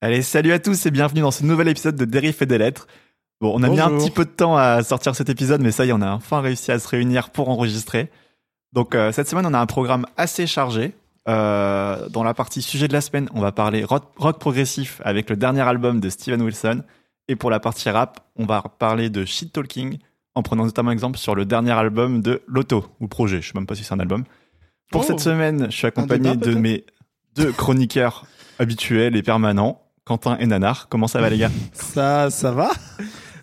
Allez, salut à tous et bienvenue dans ce nouvel épisode de Dérive et des lettres. Bon, on a mis un petit peu de temps à sortir cet épisode, mais ça y est, on a enfin réussi à se réunir pour enregistrer. Donc euh, cette semaine, on a un programme assez chargé. Euh, dans la partie sujet de la semaine, on va parler rock, rock progressif avec le dernier album de Steven Wilson. Et pour la partie rap, on va parler de shit talking en prenant notamment exemple sur le dernier album de Lotto ou projet. Je sais même pas si c'est un album. Pour Oh. cette semaine, je suis accompagné débat, de mes deux chroniqueurs habituels et permanents, Quentin et Nanar. Comment ça va les gars Ça, ça va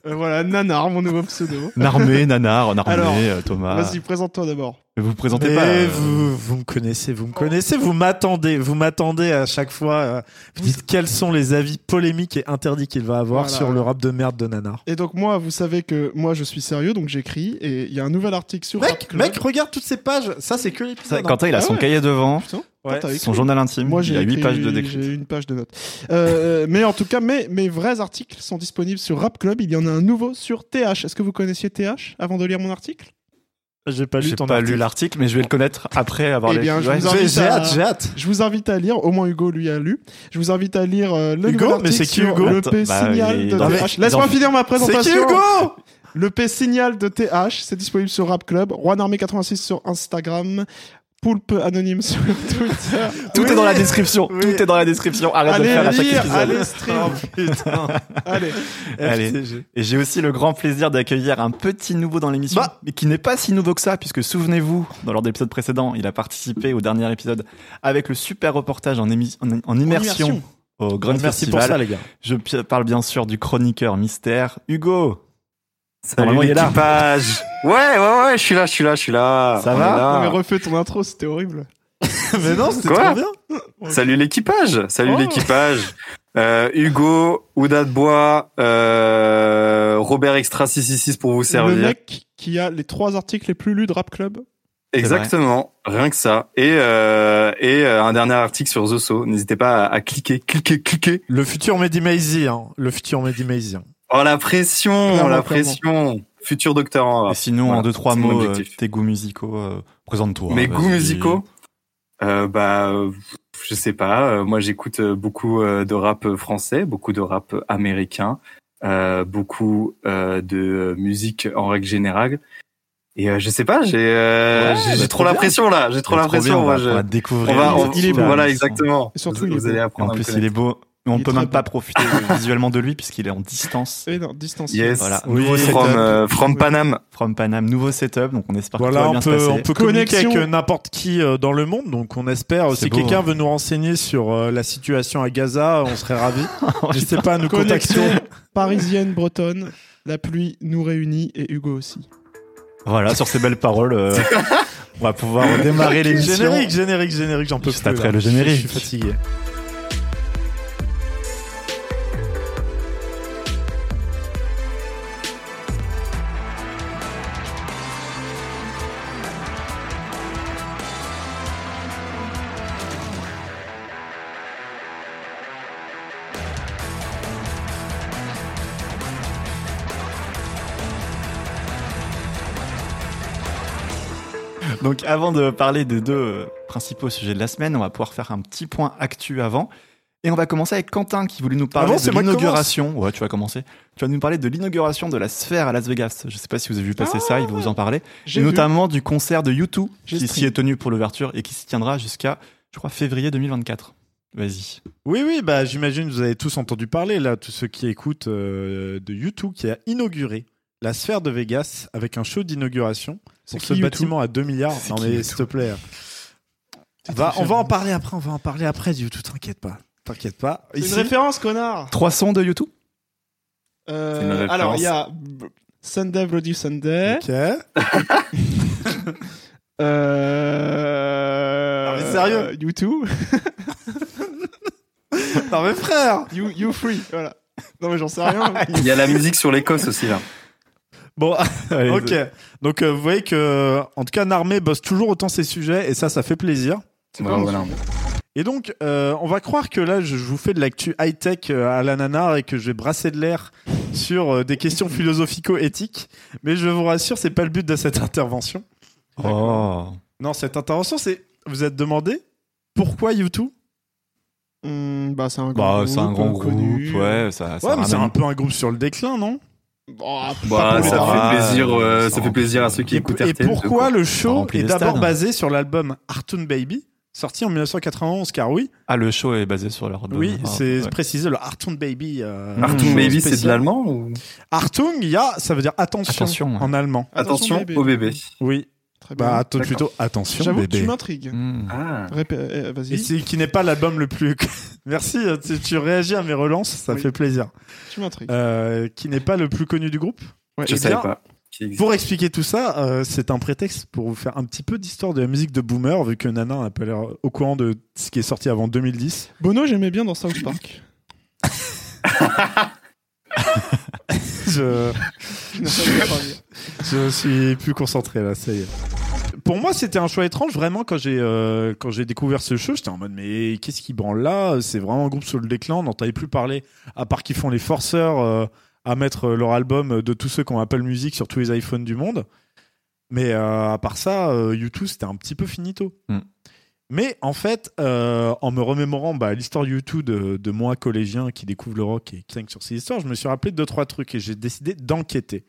Euh, voilà, Nanar, mon nouveau pseudo. Narmé, Nanar, Narmé, Alors, euh, Thomas. Vas-y, présente-toi d'abord. Mais vous vous présentez Mais pas. euh, vous, vous me connaissez, vous me connaissez, vous m'attendez, vous m'attendez à chaque fois. euh, vous dites quels sont les avis polémiques et interdits qu'il va avoir Voilà. sur le rap de merde de Nanar. Et donc moi, vous savez que moi je suis sérieux, donc j'écris et il y a un nouvel article sur Rap Mec, Club. mec, regarde toutes ces pages. Ça, c'est que l'épisode. Quentin, il a Ah son ouais. cahier devant, Putain, Ouais. son journal intime. Moi il j'ai a 8 écrit- pages de décrit. J'ai une page de notes. Euh, mais en tout cas, mes, mes vrais articles sont disponibles sur Rap Club. Il y en a un nouveau sur TH. Est-ce que vous connaissiez TH avant de lire mon article? J'ai pas lu ton pas article. lu l'article, mais je vais le connaître après avoir Eh lu. bien, je Ouais. vous en- J'ai invite j'ai à- hâte, j'ai hâte. Je vous invite à lire, au moins Hugo lui a lu. Je vous invite à lire euh, le Hugo nouvel Mais c'est qui Hugo le P Bah, signal de les- TH. Laisse-moi finir ma C'est présentation. qui Hugo Le P signal de TH, c'est disponible sur Rap Club. Juan Armé 86 sur Instagram. Poulpe anonyme sur Twitter. Tout Oui. est dans la description. Oui. Tout est dans la description. Arrête de Allez le faire à chaque lire, épisode. allez stream. Oh putain. Allez. Allez. Et j'ai aussi le grand plaisir d'accueillir un petit nouveau dans l'émission, Bah. mais qui n'est pas si nouveau que ça, puisque souvenez-vous, dans lors de l'épisode précédent, il a participé au dernier épisode avec le super reportage en, émi- en, en immersion, immersion. au Grand Merci pour Festival. ça, les gars. Je parle bien sûr du chroniqueur mystère, Hugo. Salut Normalement, il est là. l'équipage. Ouais, ouais, ouais, je suis là, je suis là, je suis là. Ça On va est là. Non, mais refais ton intro, c'était horrible. Mais non, c'était Quoi trop bien. Salut l'équipage. Salut Oh. l'équipage. Euh, Hugo, Ouda de Bois, euh, Robert Extra 666 pour vous Le servir. mec qui a les trois articles les plus lus de Rap Club. Exactement, rien que ça. Et euh, et euh, un dernier article sur Zoso. N'hésitez pas à, à cliquer, cliquer, cliquer. Le futur Mehdi hein. Le futur Mehdi hein. Oh la pression, Clairement, la clairement. pression. Futur docteur. Et sinon, Voilà, en deux, trois mots, euh, tes goûts musicaux, euh, présente-toi. Mes vas-y. goûts musicaux euh, Bah, je sais pas. Euh, moi, j'écoute beaucoup euh, de rap français, beaucoup de rap américain, euh, beaucoup euh, de musique en règle générale. Et euh, je sais pas, j'ai euh, Ouais, j'ai- j'ai bah, trop bien. l'impression là. J'ai trop trop bien, l'impression. on va, je- on va découvrir. on va, les on- il est beau. voilà, exactement. Et surtout, vous, il est vous allez beau. En plus, il est beau. Mais on est peut même pas profiter visuellement de lui puisqu'il est en distance. Et non, distance. Yes. Voilà. Oui, Nouveau c'est From, setup. euh, from Oui. Paname. From Panam, nouveau setup, donc on espère que tout Voilà, va bien se peut, passer. on peut Connexion. avec n'importe qui euh, dans le monde, donc on espère. Si quelqu'un hein. veut nous renseigner sur euh, la situation à Gaza, on serait ravis. N'hésitez pas à nous contacter. Parisienne, bretonne. La pluie nous réunit et Hugo aussi. Voilà, sur ces belles paroles, euh, on va pouvoir démarrer l'émission. Générique, générique, générique, j'en peux Juste plus. après là. le générique. Je suis fatigué. Donc avant de parler des deux euh, principaux sujets de la semaine, on va pouvoir faire un petit point actu avant. Et on va commencer avec Quentin qui voulait nous parler Ah bon, c'est de l'inauguration. Ouais, tu vas commencer. Tu vas nous parler de l'inauguration de la sphère à Las Vegas. Je sais pas si vous avez vu passer ça, il va vous en parler. Et notamment du concert de U2 J'ai qui s'y est tenu pour l'ouverture et qui s'y tiendra jusqu'à, je crois, février 2024. Vas-y. Oui, oui, bah j'imagine que vous avez tous entendu parler là, tous ceux qui écoutent euh, de YouTube qui a inauguré la sphère de Vegas avec un show d'inauguration pour ce U2? bâtiment à 2 milliards. Non mais U2? s'il te plaît. Va- on va en parler après, on va en parler après du tout, t'inquiète pas. T'inquiète pas. C'est une référence, connard. Trois sons de U2 Euh, C'est une référence. alors, il y a Sunday Bloody Sunday. Ok. Euh... Non, mais sérieux You too. Non mais frère You, you free. Voilà. Non, mais j'en sais rien. Il y a la musique sur l'Écosse aussi là. Bon, Allez, ok. Donc euh, vous voyez que, en tout cas, Narmé bosse toujours autant ses sujets et ça, ça fait plaisir. C'est voilà. Et donc, euh, on va croire que là, je, vous fais de l'actu high-tech euh, à la nanar et que je vais brasser de l'air sur euh, des questions philosophico-éthiques. Mais je vous rassure, c'est pas le but de cette intervention. Oh. Non, cette intervention, c'est vous êtes demandé pourquoi YouTube? Hmm, bah, c'est un grand Bah, groupe. c'est un grand groupe, connu. ouais, ça, ça Ouais, mais c'est un peu un groupe sur le déclin, non? Bon, ah, Bah, ça. Ah, fait plaisir, euh, ça fait plaisir à ceux qui Et, écoutent et RTL. pourquoi le show est d'abord basé sur l'album Hartoon Baby, sorti en 1991, car oui, Ah, le show est basé sur leur oui, Ah, c'est ouais. précisé le Hartoon Baby. euh, Baby, c'est de l'allemand ou Hartung, il y a, ça veut dire attention, Attention, ouais. en allemand. Attention, Attention bébé. au bébé. Oui, Très bien. bah attends, D'accord. plutôt attention J'avoue que tu m'intrigues. Hmm. Ah. Euh, Et Vas-y, c'est qui n'est pas l'album le plus. Merci, euh, tu, tu réagis à mes relances, ça Oui. fait plaisir. tu m'intrigues. Euh, qui n'est pas le plus connu du groupe. Ouais. Je Eh savais bien, pas. Pour expliquer tout ça, euh, c'est un prétexte pour vous faire un petit peu d'histoire de la musique de Boomer, vu que Nana n'a pas l'air au courant de ce qui est sorti avant 2010. Bono, j'aimais bien dans South Park. Je, Je parlé. suis plus concentré là, ça y est. Pour moi, c'était un choix étrange, vraiment, quand j'ai euh, quand j'ai découvert ce show, j'étais en mode, mais qu'est-ce qui branle là? C'est vraiment un groupe sur le déclin, on n'entendait plus parler, à part qu'ils font les forceurs euh, à mettre leur album de tous ceux qui ont Apple Music sur tous les iPhones du monde. Mais euh, à part ça, euh, YouTube, c'était un petit peu finito. Mm. Mais en fait, euh, en me remémorant bah, l'histoire YouTube de, de moi, collégien, qui découvre le rock et qui saigne sur ces histoires, je me suis rappelé de deux, trois trucs et j'ai décidé d'enquêter.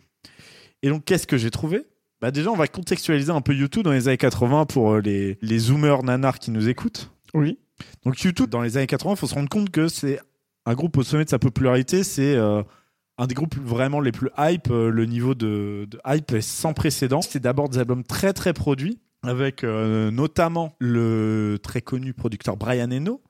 Et donc, qu'est-ce que j'ai trouvé? Bah Déjà, on va contextualiser un peu YouTube dans les années 80 pour euh, les, les zoomers nanars qui nous écoutent. Oui. Donc, YouTube, dans les années 80, il faut se rendre compte que c'est un groupe au sommet de sa popularité. C'est euh, un des groupes vraiment les plus hype. Le niveau de, de hype est sans précédent. C'était d'abord des albums très, très produits, avec euh, notamment le très connu producteur Brian Eno,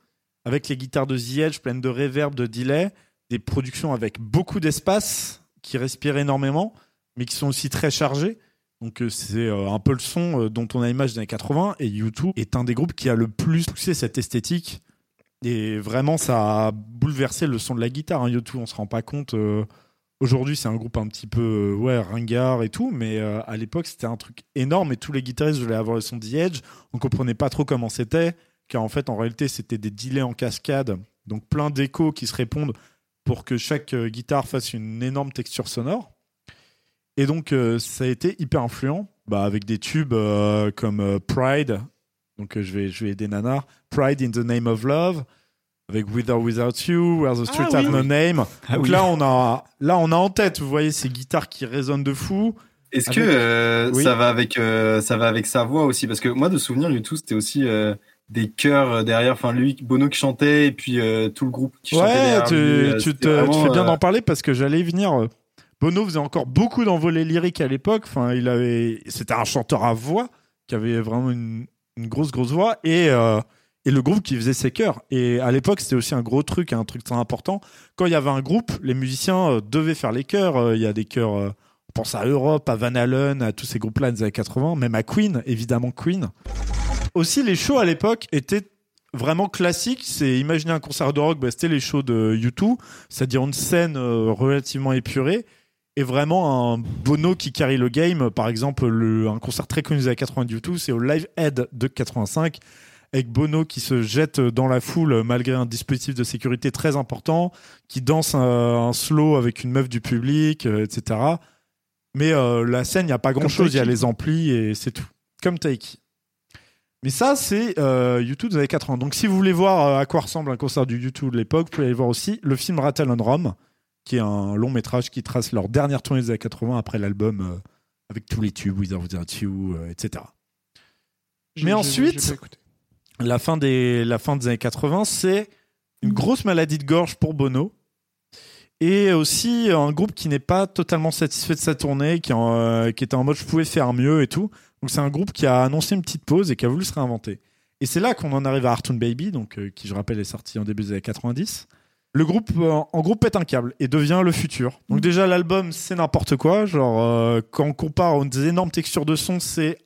avec les guitares de The Edge pleines de reverb, de delay, des productions avec beaucoup d'espace, qui respirent énormément, mais qui sont aussi très chargées. Donc euh, c'est euh, un peu le son dont on a l'image des années 80 et U2 est un des groupes qui a le plus poussé cette esthétique et vraiment ça a bouleversé le son de la guitare. Hein, U2 on se rend pas compte. Aujourd'hui c'est un groupe un petit peu euh, ouais ringard et tout, mais euh, à l'époque c'était un truc énorme et tous les guitaristes voulaient avoir le son The Edge. On comprenait pas trop comment c'était, car en fait en réalité c'était des delays en cascade, donc plein d'échos qui se répondent pour que chaque euh, guitare fasse une énorme texture sonore. Et donc, ça a été hyper influent, bah, avec des tubes comme Pride, donc je, vais, je vais aider Nanar, Pride in the Name of Love, avec With or Without You, Where the Streets Ah Have oui. No Name. Ah donc oui. là, on a, là, on a en tête, vous voyez, ces guitares qui résonnent de fou. Est-ce Avec- que euh, Oui. ça va avec euh, ça va avec sa voix aussi? Parce que moi de souvenir YouTube c'était aussi euh, des chœurs derrière enfin lui Bono qui chantait et puis euh, tout le groupe qui chantait Ouais, derrière tu, lui, tu te- tu fais bien euh, d'en parler parce que j'allais y venir. Bono faisait encore beaucoup d'envolées lyriques à l'époque. Enfin, il avait, c'était un chanteur à voix qui avait vraiment une, une grosse grosse voix et euh, et le groupe qui faisait ses chœurs. Et à l'époque, c'était aussi un gros truc, un truc très important. Quand il y avait un groupe, les musiciens euh, devaient faire les chœurs. Euh, Il y a des chœurs. euh, on pense à Europe, à Van Halen, à tous ces groupes-là des années 80, même à Queen, évidemment Queen. Aussi, les shows à l'époque étaient vraiment classiques. C'est imaginer un concert de rock, bah, c'était les shows de U2, c'est-à-dire une scène relativement épurée et vraiment un Bono qui carry le game. Par exemple, le- un concert très connu des années 80 de U2, c'est au Live Head de 85 avec Bono qui se jette dans la foule malgré un dispositif de sécurité très important, qui danse un, un slow avec une meuf du public, euh, etc. Mais euh, la scène, il n'y a pas grand-chose, il y a les amplis et c'est tout. Comme Taiki. Mais ça, c'est euh, YouTube des années 80. Donc si vous voulez voir à quoi ressemble un concert du YouTube de l'époque, vous pouvez aller voir aussi le film Rattle on Rome, qui est un long métrage qui trace leur dernière tournée des années 80 après l'album euh, avec tous les tubes, or Without You, euh, etc. Mais ensuite-. La fin des, la fin des années 80, c'est une grosse maladie de gorge pour Bono. Et aussi un groupe qui n'est pas totalement satisfait de sa tournée, qui, en, euh, qui était en mode je pouvais faire mieux et tout. Donc c'est un groupe qui a annoncé une petite pause et qui a voulu se réinventer. Et c'est là qu'on en arrive à Hartoon Baby, donc, euh, qui je rappelle est sorti en début des années 90. Le groupe, euh, en gros, pète un câble et devient le futur. Donc déjà, l'album, c'est n'importe quoi. Genre, quand on compare aux énormes textures de son, c'est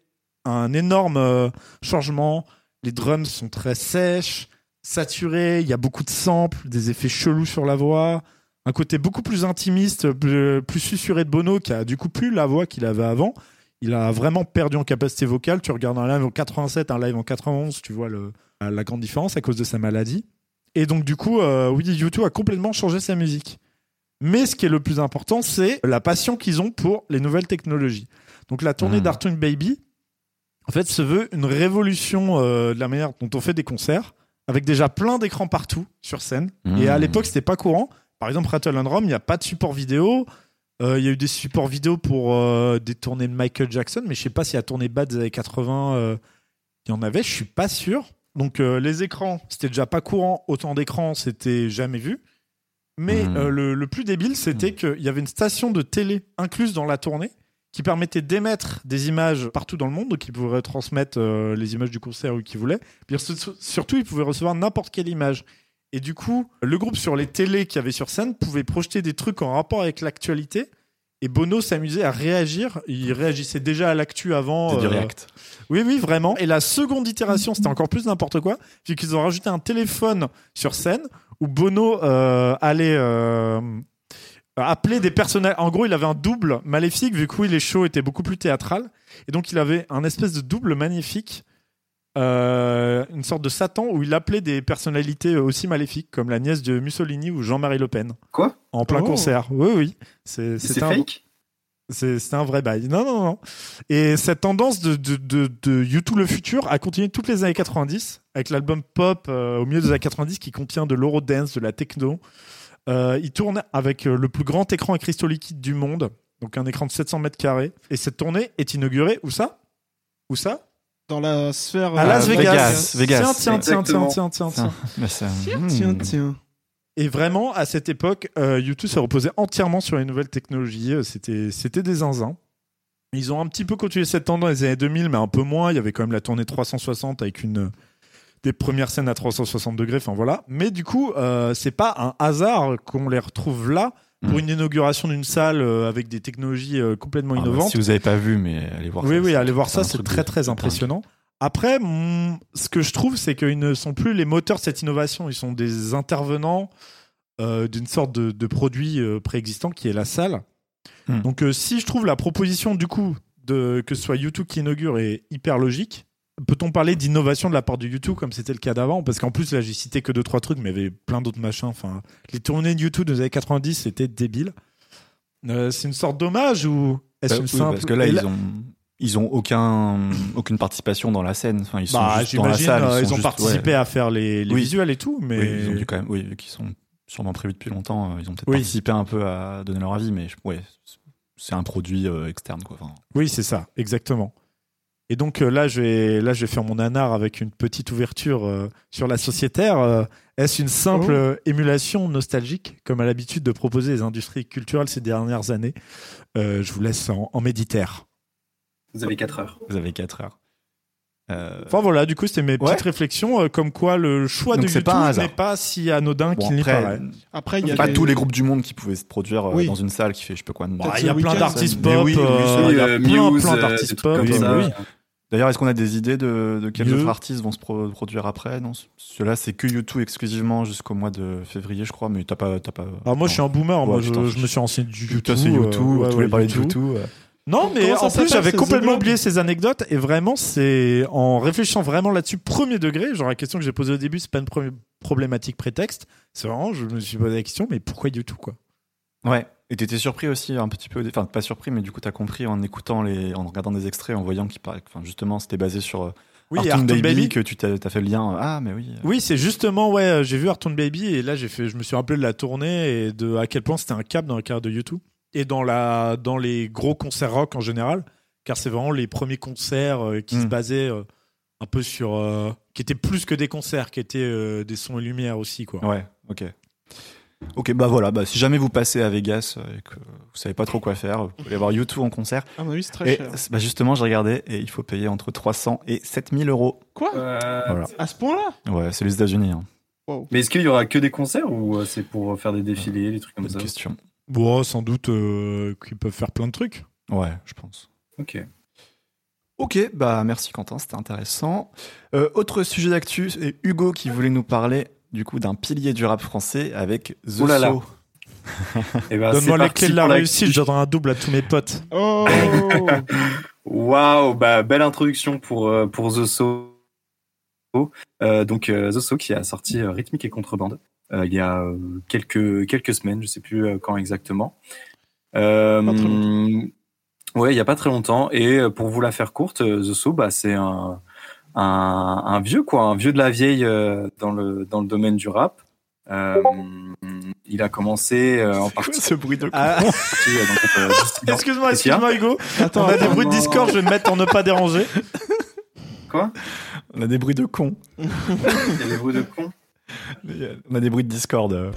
un énorme changement. Les drums sont très sèches, saturés, il y a beaucoup de samples, des effets chelous sur la voix, un côté beaucoup plus intimiste, plus, plus susurré de Bono, qui a du coup plus la voix qu'il avait avant. Il a vraiment perdu en capacité vocale. Tu regardes un live en 87, un live en 91, tu vois le, la grande différence à cause de sa maladie. Et donc du coup, euh, YouTube a complètement changé sa musique. Mais ce qui est le plus important, c'est la passion qu'ils ont pour les nouvelles technologies. Donc la tournée d'Artoon Baby, en fait, se veut une révolution euh, de la manière dont on fait des concerts, avec déjà plein d'écrans partout sur scène. Mmh. Et à l'époque, c'était pas courant. Par exemple, Rattle and Rome, il n'y a pas de support vidéo. Euh, Il y a eu des supports vidéo pour euh, des tournées de Michael Jackson, mais je sais pas si à tournée bas des années 80, euh, il y en avait, je suis pas sûr. Donc les écrans, c'était déjà pas courant, autant d'écrans, c'était jamais vu. Mais euh, le, le plus débile, c'était qu'il y avait une station de télé incluse dans la tournée qui permettait d'émettre des images partout dans le monde, donc ils pouvaient retransmettre euh, les images du concert où qu'ils voulaient. Puis sur- surtout, ils pouvaient recevoir n'importe quelle image. Et du coup, le groupe sur les télés qu'il y avait sur scène pouvait projeter des trucs en rapport avec l'actualité. Et Bono s'amusait à réagir. Il réagissait déjà à l'actu avant. Du euh, React. oui, oui, vraiment. Et la seconde itération, c'était encore plus n'importe quoi, vu qu'ils ont rajouté un téléphone sur scène où Bono euh, allait euh, appeler des personnages. En gros, il avait un double maléfique, vu que oui, les shows étaient beaucoup plus théâtrales. Et donc, il avait un espèce de double magnifique, euh, une sorte de Satan, où il appelait des personnalités aussi maléfiques, comme la nièce de Mussolini ou Jean-Marie Le Pen. Quoi? En plein Oh. concert. Oui, oui. C'est un- fake? C'est c'est un vrai bail. Non, non, non. Et cette tendance de, de, de, de YouTube le futur a continué toutes les années 90 avec l'album Pop euh, au milieu des années 90 qui contient de l'eurodance, de la techno. Euh, il tourne avec euh, le plus grand écran à cristaux liquides du monde, donc un écran de 700 mètres carrés. Et cette tournée est inaugurée où ça? Où ça? Dans la sphère. À euh, Las Vegas. Vegas, Vegas. Tiens, tiens, tiens, tiens, tiens, tiens, tiens. Tiens, hmm. tiens, tiens. Et vraiment, à cette époque, euh, YouTube se reposait entièrement sur les nouvelles technologies. C'était, c'était des zinzins. Ils ont un petit peu continué cette tendance dans les années 2000, mais un peu moins. Il y avait quand même la tournée 360 avec une des premières scènes à 360 degrés. Enfin voilà. Mais du coup, euh, c'est pas un hasard qu'on les retrouve là pour Mm. une inauguration d'une salle euh, avec des technologies euh, complètement Ah bah, innovantes. si vous n'avez pas vu, mais allez voir Oui, ça. oui, allez voir ça, c'est très très impressionnant. Après, mm, ce que je trouve, c'est qu'ils ne sont plus les moteurs de cette innovation, ils sont des intervenants euh, d'une sorte de, de produit préexistant qui est la salle. Hmm. Donc, si je trouve la proposition du coup de que ce soit YouTube qui inaugure est hyper logique, peut-on parler d'innovation de la part de YouTube comme c'était le cas d'avant? Parce qu'en plus, là, j'ai cité que deux trois trucs, mais il y avait plein d'autres machins. Enfin, les tournées de YouTube des années 90, c'était débile. Euh, c'est une sorte d'hommage ou est-ce Bah, une oui, simple Parce que là, ils ont. Ils ont aucun, aucune participation dans la scène. Enfin, ils sont Bah, juste dans la salle. euh, ils, ont juste- participé ouais. à faire les, les Oui. visuels et tout, mais Oui, ils ont dû quand même, oui, qu'ils sont sûrement prévus depuis longtemps, euh, ils ont peut-être Oui. participé un peu à donner leur avis, mais ouais, c'est un produit externe, quoi. Enfin, oui, c'est ça, exactement. Et donc euh, là, je vais là, je vais faire mon nanar avec une petite ouverture euh, sur la sociétaire. Euh, Est-ce une simple Oh. euh, émulation nostalgique, comme à l'habitude de proposer les industries culturelles ces dernières années Euh, Je vous laisse en, en méditer. Vous avez 4 heures. vous avez 4 heures. Euh, Enfin voilà, du coup, c'était mes Ouais. petites réflexions, euh, comme quoi le choix Donc de YouTube n'est pas si anodin bon, qu'il n'y paraît. Après, il y a pas les- tous les groupes du monde qui pouvaient se produire euh, Oui. dans une salle qui fait je sais pas quoi. Bah, Il y a plein d'artistes pop, oui, oui, euh, il y a plein, plein d'artistes pop. D'ailleurs, est-ce qu'on a des idées de, de quels autres artistes vont se pro- produire après? Non, cela c'est que YouTube exclusivement jusqu'au mois de février, je crois, mais t'as pas, t'as pas. Alors moi je suis un boomer, moi Ouais, je, me suis renseigné du YouTube. Toi, c'est YouTube, euh, ouais, tu voulais ouais, parler de YouTube. YouTube. Non mais en plus j'avais complètement oublié ces anecdotes et vraiment c'est en réfléchissant vraiment là-dessus premier degré, genre la question que j'ai posée au début c'est pas une pro- problématique prétexte, c'est vraiment je me suis posé la question mais pourquoi YouTube quoi? Ouais. Et t'étais surpris aussi un petit peu, enfin pas surpris, mais du coup t'as compris en écoutant les, en regardant des extraits, en voyant qu'il paraît, enfin justement c'était basé sur euh, Oui, Artoon Baby, Baby. que tu t'as as fait le lien. Ah mais oui. euh, Oui, c'est justement ouais, euh, j'ai vu Artoon Baby et là j'ai fait je me suis rappelé de la tournée et de à quel point c'était un cap dans la carrière de YouTube et dans la dans les gros concerts rock en général car c'est vraiment les premiers concerts euh, qui se basaient euh, un peu sur euh, qui étaient plus que des concerts qui étaient euh, des sons et lumières aussi quoi. Ouais, ok. Ok, bah voilà, bah, si jamais vous passez à Vegas euh, et que vous savez pas trop quoi faire, vous pouvez aller voir YouTube en concert. Ah, bah oui, c'est très Et cher. bah justement, j'ai regardé et il faut payer entre 300 et 7000 euros. Quoi? Euh, Voilà. À ce point-là? Ouais, c'est les États-Unis. Hein. Wow. Mais est-ce qu'il y aura que des concerts ou euh, c'est pour faire des défilés, des trucs comme Bonne ça? question. Bon, sans doute euh, qu'ils peuvent faire plein de trucs. Ouais, je pense. Ok. Ok, bah merci Quentin, c'était intéressant. Euh, autre sujet d'actu, c'est Hugo qui voulait nous parler du coup d'un pilier du rap français avec The Oh là là. So. Eh ben, Donne-moi les clés de la réussite, je donnerai un double à tous mes potes. Oh Waouh, bah belle introduction pour euh, pour The So. Euh, donc euh, The So qui a sorti Rythmique et Contrebande euh, il y a quelques quelques semaines, je sais plus quand exactement. Euh, ouais, il y a pas très longtemps. Et pour vous la faire courte, The So, bah c'est un un, un vieux quoi, un vieux de la vieille euh, dans le dans le domaine du rap. Euh, il a commencé euh, en partie. ce bruit de Ah, euh, excuse-moi, excuse-moi, Hugo. Attends, On a des bruits de Discord, je vais me mettre en ne pas déranger. Quoi? On a des bruits de cons. Il y a des bruits de con? On a des bruits de Discord.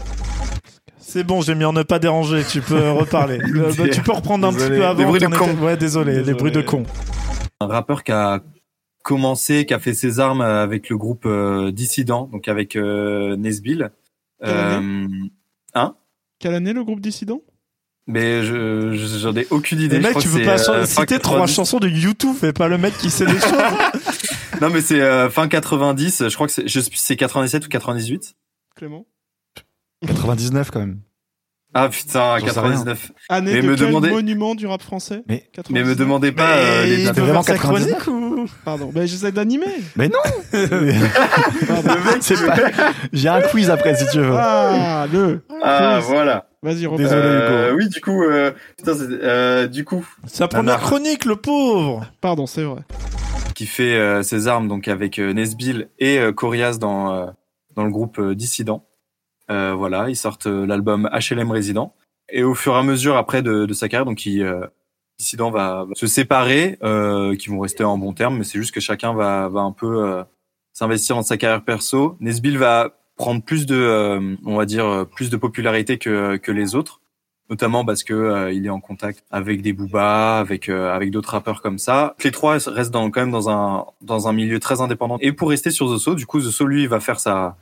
C'est bon, j'ai mis en ne pas déranger, tu peux reparler. Bah, tu peux reprendre un Désolé. petit peu avant. Des bruits de con. Ouais, désolé, Désolé. les bruits de con. Un rappeur qui a commencé, qui a fait ses armes avec le groupe euh, Dissident, donc avec euh, Nesbill. Quelle Euh, Quelle année le groupe Dissident? Mais je je- j'en ai aucune idée. Les Je mecs, crois tu veux pas euh, fin citer trois 90. chansons de YouTube, fais pas le mec qui sait des choses. Non mais c'est euh, fin 90, je crois que c'est 97 ou 98. Clément? 99 quand même. Ah putain, J'en sais 99. Année Mais de me quel demandez- monument du rap français Mais- 99. Mais me demandez pas euh, les il dates. vraiment faire sa 99. chronique ou Pardon, bah, j'essaie d'animer. Mais non Pardon. Le mec, c'est pas... J'ai un quiz après si tu veux. Ah, le. Ah Quiz. voilà. Vas-y, reprends. Désolé, Euh, Hugo. oui, du coup, euh, putain, c'est- euh, du coup, Sa première Nanar. chronique, le pauvre. Pardon, c'est vrai. qui fait euh, ses armes donc avec euh, Nesbill et euh, Corias dans euh, dans le groupe euh, Dissident. Euh, voilà, ils sortent euh, l'album HLM Résident et au fur et à mesure après de, de sa carrière, donc il, euh, Dissident va, va se séparer, euh, qui vont rester en bon terme, mais c'est juste que chacun va va un peu euh, s'investir dans sa carrière perso. Nesbill va prendre plus de, on va dire, plus de popularité que que les autres notamment parce que il est en contact avec des boobas, avec avec d'autres rappeurs comme ça. Les trois restent dans, quand même dans un dans un milieu très indépendant. Et pour rester sur The So, du coup The So lui va faire sa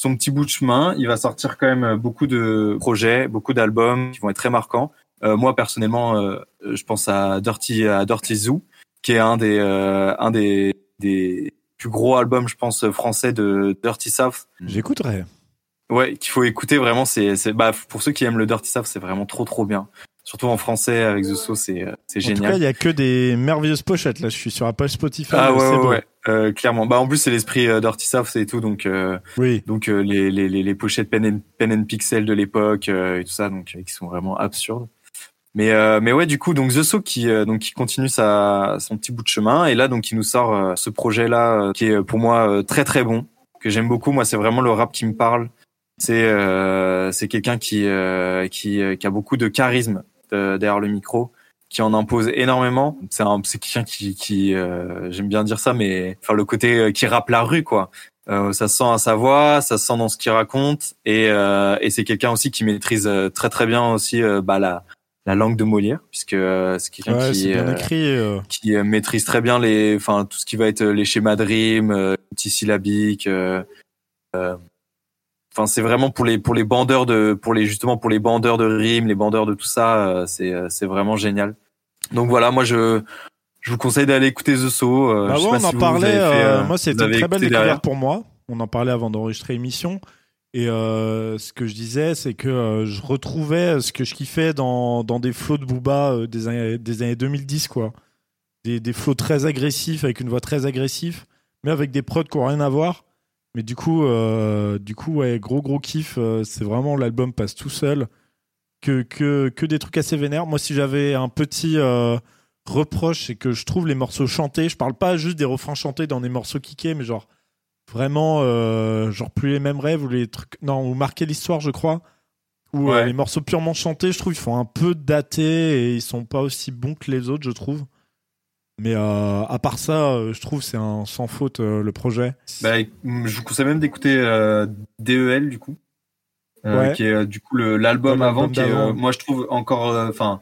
son petit bout de chemin. Il va sortir quand même beaucoup de projets, beaucoup d'albums qui vont être très marquants. Euh, moi personnellement, euh, je pense à Dirty à Dirty Zoo, qui est un des euh, un des des plus gros albums, je pense, français de Dirty South. J'écouterai. Ouais, qu'il faut écouter vraiment. C'est, c'est, bah, pour ceux qui aiment le Dirty South, c'est vraiment trop, trop bien. Surtout en français avec The So, c'est, euh, c'est En tout cas, génial. il y a que des merveilleuses pochettes. Là, je suis sur Apple Spotify. ah ouais, c'est ouais, beau. ouais. Euh, clairement. Bah, en plus, c'est l'esprit euh, Dirty South et tout, donc, euh, Oui. donc euh, les, les, les, pochettes pen and, pen and pixel de l'époque euh, et tout ça, donc euh, qui sont vraiment absurdes. Mais, euh, mais ouais, du coup, donc The So qui, euh, donc qui continue sa, son petit bout de chemin et là, donc, il nous sort ce projet-là euh, qui est pour moi très, très bon, que j'aime beaucoup. Moi, c'est vraiment le rap qui me parle. C'est euh, c'est quelqu'un qui euh, qui qui a beaucoup de charisme euh, derrière le micro, qui en impose énormément. C'est un c'est quelqu'un qui qui euh, j'aime bien dire ça, mais enfin le côté euh, qui rappe la rue quoi. Euh, ça se sent à sa voix, ça se sent dans ce qu'il raconte, et euh, et c'est quelqu'un aussi qui maîtrise euh, très très bien aussi euh, bah la la langue de Molière, puisque euh, c'est quelqu'un Ouais, qui c'est écrit. qui maîtrise très bien les, enfin tout ce qui va être les schémas de rime, euh, multisyllabiques. euh, euh, Enfin, c'est vraiment pour les pour les bandeurs de, pour les justement pour les bandeurs de rimes, les bandeurs de tout ça. euh, c'est euh, c'est vraiment génial. Donc voilà, moi je je vous conseille d'aller écouter The So. euh, Bah je sais ouais, pas on si en vous, vous parlait. avez fait, euh, moi, c'était une très belle découverte pour moi. On en parlait avant d'enregistrer l'émission. Et euh, ce que je disais, c'est que je retrouvais ce que je kiffais dans, dans des flots de Booba des, années, des années 2010, quoi. Des, des flots très agressifs, avec une voix très agressive, mais avec des prods qui n'ont rien à voir. Mais du coup, euh, du coup ouais, gros gros kiff. euh, c'est vraiment l'album passe tout seul. Que, que, que des trucs assez vénères. Moi, si j'avais un petit euh, reproche, c'est que je trouve les morceaux chantés. Je parle pas juste des refrains chantés dans des morceaux kickés, mais genre vraiment, genre plus les mêmes rêves ou les trucs. Non, ou marquer l'histoire, je crois. Ou Ouais. les morceaux purement chantés, je trouve, ils font un peu datés et ils sont pas aussi bons que les autres, je trouve. Mais euh, à part ça, euh, je trouve c'est un sans faute euh, le projet. Bah, je vous conseille même d'écouter euh, DEL du coup, euh, Ouais. qui est du coup le- l'album avant, qui est, euh, moi je trouve encore, euh, enfin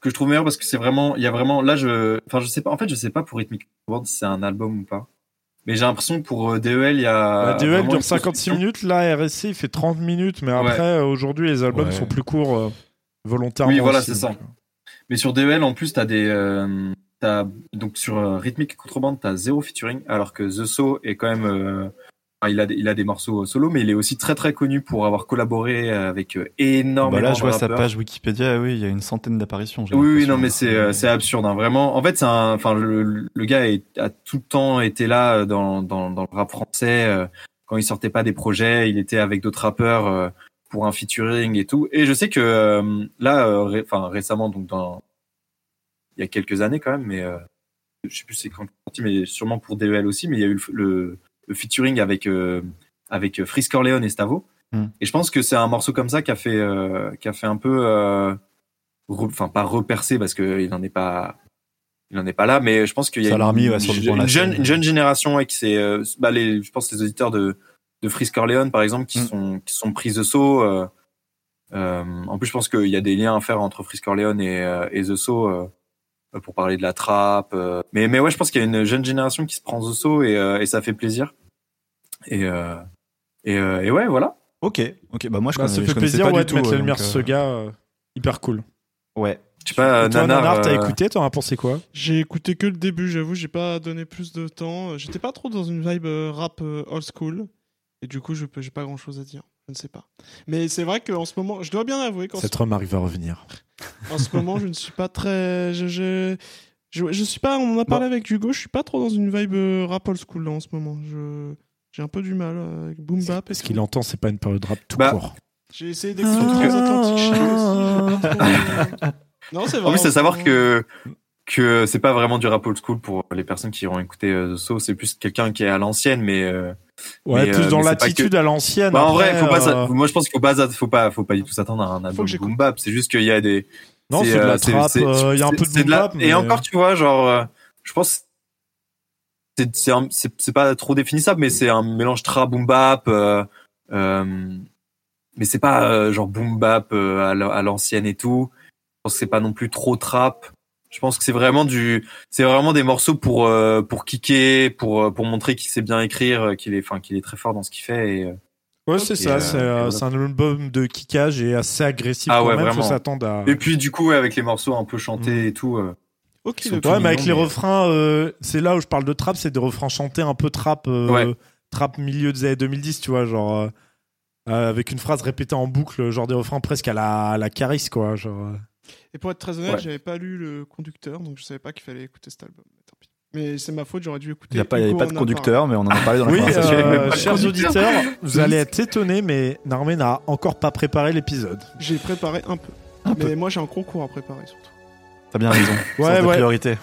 que je trouve meilleur parce que c'est vraiment, il y a vraiment, là je, enfin je sais pas, en fait je sais pas pour Rhythmic World si c'est un album ou pas, mais j'ai l'impression que pour DEL il y a. La DEL dure une 56 construction. minutes, là RSC il fait 30 minutes, mais après aujourd'hui les albums Ouais. sont plus courts euh, volontairement. Oui, voilà, c'est ça. Mais sur DEL en plus t'as des, euh, t'as donc sur euh, Rhythmic Contrebande t'as zéro featuring, alors que The So est quand même, euh, il a des, il a des morceaux solo, mais il est aussi très très connu pour avoir collaboré avec euh, énormément Bah là, je vois sa page Wikipédia, oui, il y a une centaine d'apparitions. Oui, oui, non, mais c'est euh, c'est absurde, hein, vraiment. En fait, c'est un, enfin, le, le gars est- a tout le temps été là euh, dans dans, dans le rap français. euh, Quand il sortait pas des projets, il était avec d'autres rappeurs euh, pour un featuring et tout. Et je sais que euh, là, euh, ré- enfin récemment, donc dans il y a quelques années quand même, mais euh, je sais plus c'est quand mais sûrement pour DEL aussi, mais il y a eu le, le, le featuring avec euh, avec Frisk Corleone et Stavo. Hmm. Et je pense que c'est un morceau comme ça qui a fait euh, qui a fait un peu, euh, enfin pas repercer parce que il n'en est pas il en est pas là, mais je pense qu'il y a une, ouais, sur jeune, une jeune génération ouais, qui euh, bah, les, je pense les auditeurs de de Frisk Corleone par exemple qui Mm. sont qui sont pris de saut. euh, euh, en plus, je pense qu'il y a des liens à faire entre Frisk Corleone et, euh, et The So euh, pour parler de la trappe. euh. Mais mais ouais, je pense qu'il y a une jeune génération qui se prend So et, euh, et ça fait plaisir. Et euh, et, euh, et ouais, voilà. Ok, ok, bah moi je Bah, connais, ça fait plaisir pas ouais, du de mettre tout. la euh, lumière sur ce euh, gars. euh, hyper cool. Ouais. Je sais pas, toi, Nanar, Nanar, t'as euh, écouté T'en as pensé quoi? J'ai écouté que le début, j'avoue, j'ai pas donné plus de temps. J'étais pas trop dans une vibe euh, rap euh, old school. Et du coup, je peux, j'ai pas grand chose à dire. Je ne sais pas. Mais c'est vrai qu'en ce moment, je dois bien avouer qu'en Cette remarque va revenir. En ce moment, je ne suis pas très. Je, je, je, je suis pas. On en a parlé avec Hugo, je suis pas trop dans une vibe euh, rap old school là en ce moment. Je. J'ai un peu du mal euh, avec Boom Bap. tout. qu'il entend, c'est pas une période rap tout Bah, court. J'ai essayé d'écouter Shit aussi. j'ai pas trop- Non, c'est vrai. En plus, à en ce savoir que que c'est pas vraiment du rap old school pour les personnes qui auront écouté euh, The So, c'est plus quelqu'un qui est à l'ancienne, mais euh, Ouais, mais, plus euh, dans l'attitude à l'ancienne. bah, en vrai, faut pas, euh, moi je pense qu'il faut pas, faut pas, faut pas du tout s'attendre à un album boom bap. C'est juste qu'il y a des, Non, c'est de euh, la trappe. euh, Il y a un peu de boom bap. Et encore, tu vois, genre, euh, je pense, c'est pas trop définissable, mais c'est un mélange tra boom bap. Euh, euh, mais c'est pas euh, genre boom bap euh, à l'ancienne et tout. Je pense que c'est pas non plus trop trap. Je pense que c'est vraiment du, c'est vraiment des morceaux pour euh, pour kicker, pour euh, pour montrer qu'il sait bien écrire, euh, qu'il est, enfin qu'il est très fort dans ce qu'il fait. Et, euh, Ouais, c'est ça. c'est voilà. un album de kickage et assez agressif Ah quand ouais, même. Faut s'attendre à. et puis du coup, ouais, avec les morceaux un peu chantés Mm. et tout. Ok, Ouais, mais avec les refrains, euh, c'est là où je parle de trap, c'est des refrains chantés un peu trap, euh, trap milieu des années 2010, tu vois, genre euh, avec une phrase répétée en boucle, genre des refrains presque à la, à la Caris, quoi. Genre. Et pour être très honnête, Ouais. j'avais pas lu le conducteur, donc je savais pas qu'il fallait écouter cet album. Mais tant pis. Mais c'est ma faute, j'aurais dû écouter. Il n'y a pas, il y avait pas de conducteur, mais on en a parlé dans la Oui, conversation. euh, chers auditeurs, vous allez être étonnés, mais Narmen n'a encore pas préparé l'épisode. J'ai préparé un peu. Un mais peu. moi, j'ai un concours à préparer surtout. T'as bien raison. Ouais, ouais. priorité.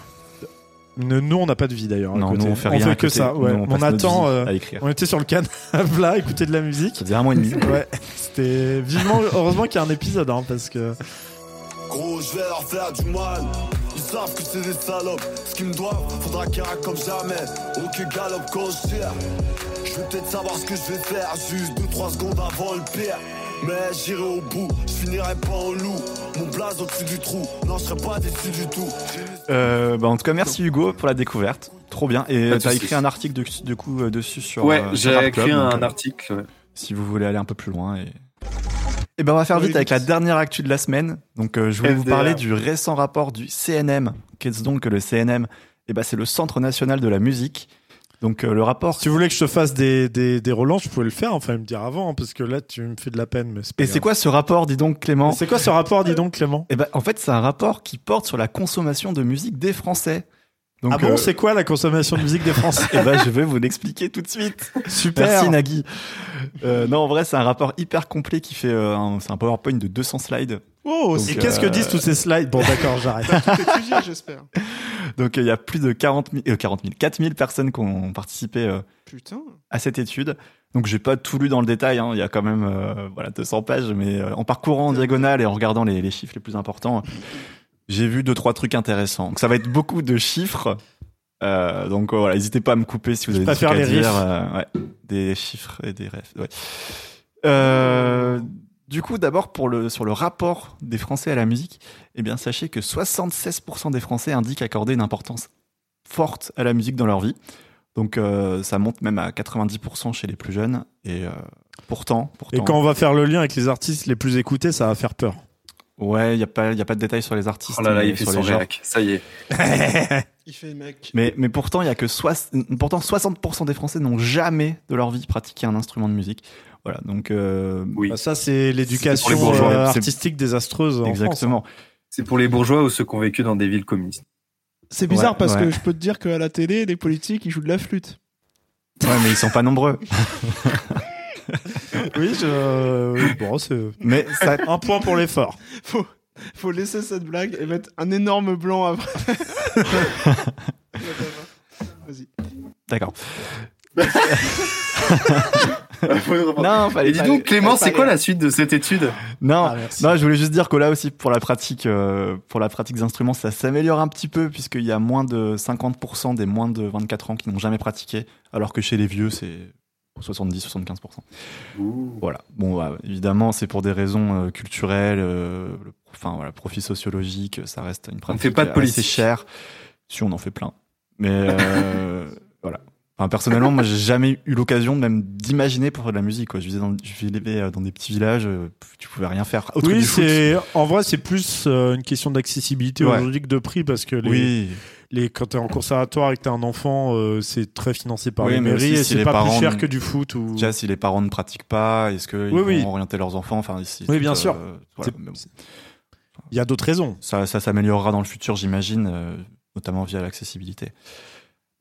Ne- Nous, on n'a pas de vie d'ailleurs. Non, nous on fait rien. à que côté. ça. Ouais. Nous, on attend. euh, à écrire. on était sur le canapé là, écouter de la musique. Ça faisait un mois et demi. Ouais, c'était vivement. Heureusement qu'il y a un épisode, hein, parce que. Gros, je vais leur faire du mal. Ils savent que c'est des salopes. Ce qu'ils me doivent, faudra qu'ils comme jamais. Ok, galope quand je tire. Je vais peut-être savoir ce que je vais faire. Juste 2-3 secondes avant le pire. Mais j'irai au bout, je finirai pas en loup. Mon blaze au-dessus du trou. Non, je serai pas déçu du tout. Euh, bah, en tout cas, merci Hugo pour la découverte. Trop bien. Et t'as écrit un article de, du coup euh, dessus sur. Ouais, euh, j'ai écrit Club, un donc, euh, article. ouais. si vous voulez aller un peu plus loin. Et, et ben on va faire vite avec la dernière actu de la semaine. Donc euh, je voulais vous parler du récent rapport du CNM. Qu'est-ce donc que le CNM Et ben c'est le Centre national de la musique. Donc euh, le rapport. Si tu voulais que je te fasse des, des, des relances, je pouvais le faire, enfin me dire avant, hein, parce que là tu me fais de la peine. Mais Et c'est quoi ce rapport, dis donc Clément? C'est quoi ce rapport, dis donc Clément? Et ben en fait c'est un rapport qui porte sur la consommation de musique des Français. Donc, Ah bon, euh, c'est quoi la consommation de musique des Français eh ben, je vais vous l'expliquer tout de suite. Super. Merci Nagui. Euh, non, en vrai, c'est un rapport hyper complet qui fait. euh, un- c'est un PowerPoint de 200 slides. Oh, Donc, et qu'est-ce que disent tous ces slides? Bon, d'accord, j'arrête. Tout étudié, j'espère. Donc, euh, il y a plus de 40 000, euh, 40 000, 4000 personnes qui ont participé euh, Putain. à cette étude. Donc, j'ai pas tout lu dans le détail. hein. Il y a quand même euh, voilà 200 pages, mais euh, en parcourant en diagonale et en regardant les, les chiffres les plus importants, j'ai vu deux trois trucs intéressants. Donc, ça va être beaucoup de chiffres. Euh, donc voilà, n'hésitez pas à me couper si vous avez des préfère trucs à les dire. euh, ouais, des chiffres et des. Ouais. Euh, du coup, d'abord pour le sur le rapport des Français à la musique, eh bien sachez que 76% des Français indiquent accorder une importance forte à la musique dans leur vie. Donc euh, ça monte même à 90% chez les plus jeunes. Et euh, pourtant, pourtant, Et quand on va faire le lien avec les artistes les plus écoutés, ça va faire peur. Ouais, il y a pas y a pas de détails sur les artistes, Oh là là, il fait sur son les réac. Ça y est. Il fait mec. Mais, mais pourtant, il y a que soix- pourtant 60% des Français n'ont jamais de leur vie pratiqué un instrument de musique. Voilà, donc euh, Oui. Bah, ça, c'est C'est l'éducation pour les bourgeois. euh, C'est- artistique désastreuse. en France, hein. exactement. C'est pour les bourgeois ou ceux qui ont vécu dans des villes communistes. C'est bizarre Ouais, parce ouais. que je peux te dire qu'à la télé, les politiques, ils jouent de la flûte. Ouais, mais ils sont pas nombreux. Oui, je... bon, c'est Mais ça, un point pour l'effort. Faut, faut laisser cette blague et mettre un énorme blanc après. D'accord. non, Non, fallait Et dis donc, Clément, c'est quoi la suite de cette étude? Non, Ah, non, je voulais juste dire que là aussi pour la pratique, euh, pour la pratique des instruments, ça s'améliore un petit peu puisqu'il y a moins de 50% des moins de 24 ans qui n'ont jamais pratiqué, alors que chez les vieux c'est 70-75%. Voilà. Bon, bah, évidemment, c'est pour des raisons euh, culturelles, euh, le- enfin voilà, profil sociologique, ça reste une pratique fait pas de assez politique. chère. Si on en fait plein, mais euh, voilà. Enfin, personnellement, moi, j'ai jamais eu l'occasion même d'imaginer pour faire de la musique. Quoi. Je vivais dans, je vivais dans des petits villages, tu pouvais rien faire. autre que Oui, du foot. c'est en vrai c'est plus euh, une question d'accessibilité Ouais. aujourd'hui que de prix parce que les, Oui, les quand t'es en conservatoire et que t'es un enfant, euh, c'est très financé par Oui, les mairies aussi et si c'est pas parents plus cher que du foot ou. déjà si les parents ne pratiquent pas, est-ce qu'ils Oui, vont oui. orienter leurs enfants? Enfin, ici, Oui, bien euh, sûr. voilà, bon. Il y a d'autres raisons. ça, ça s'améliorera dans le futur, j'imagine, euh, notamment via l'accessibilité.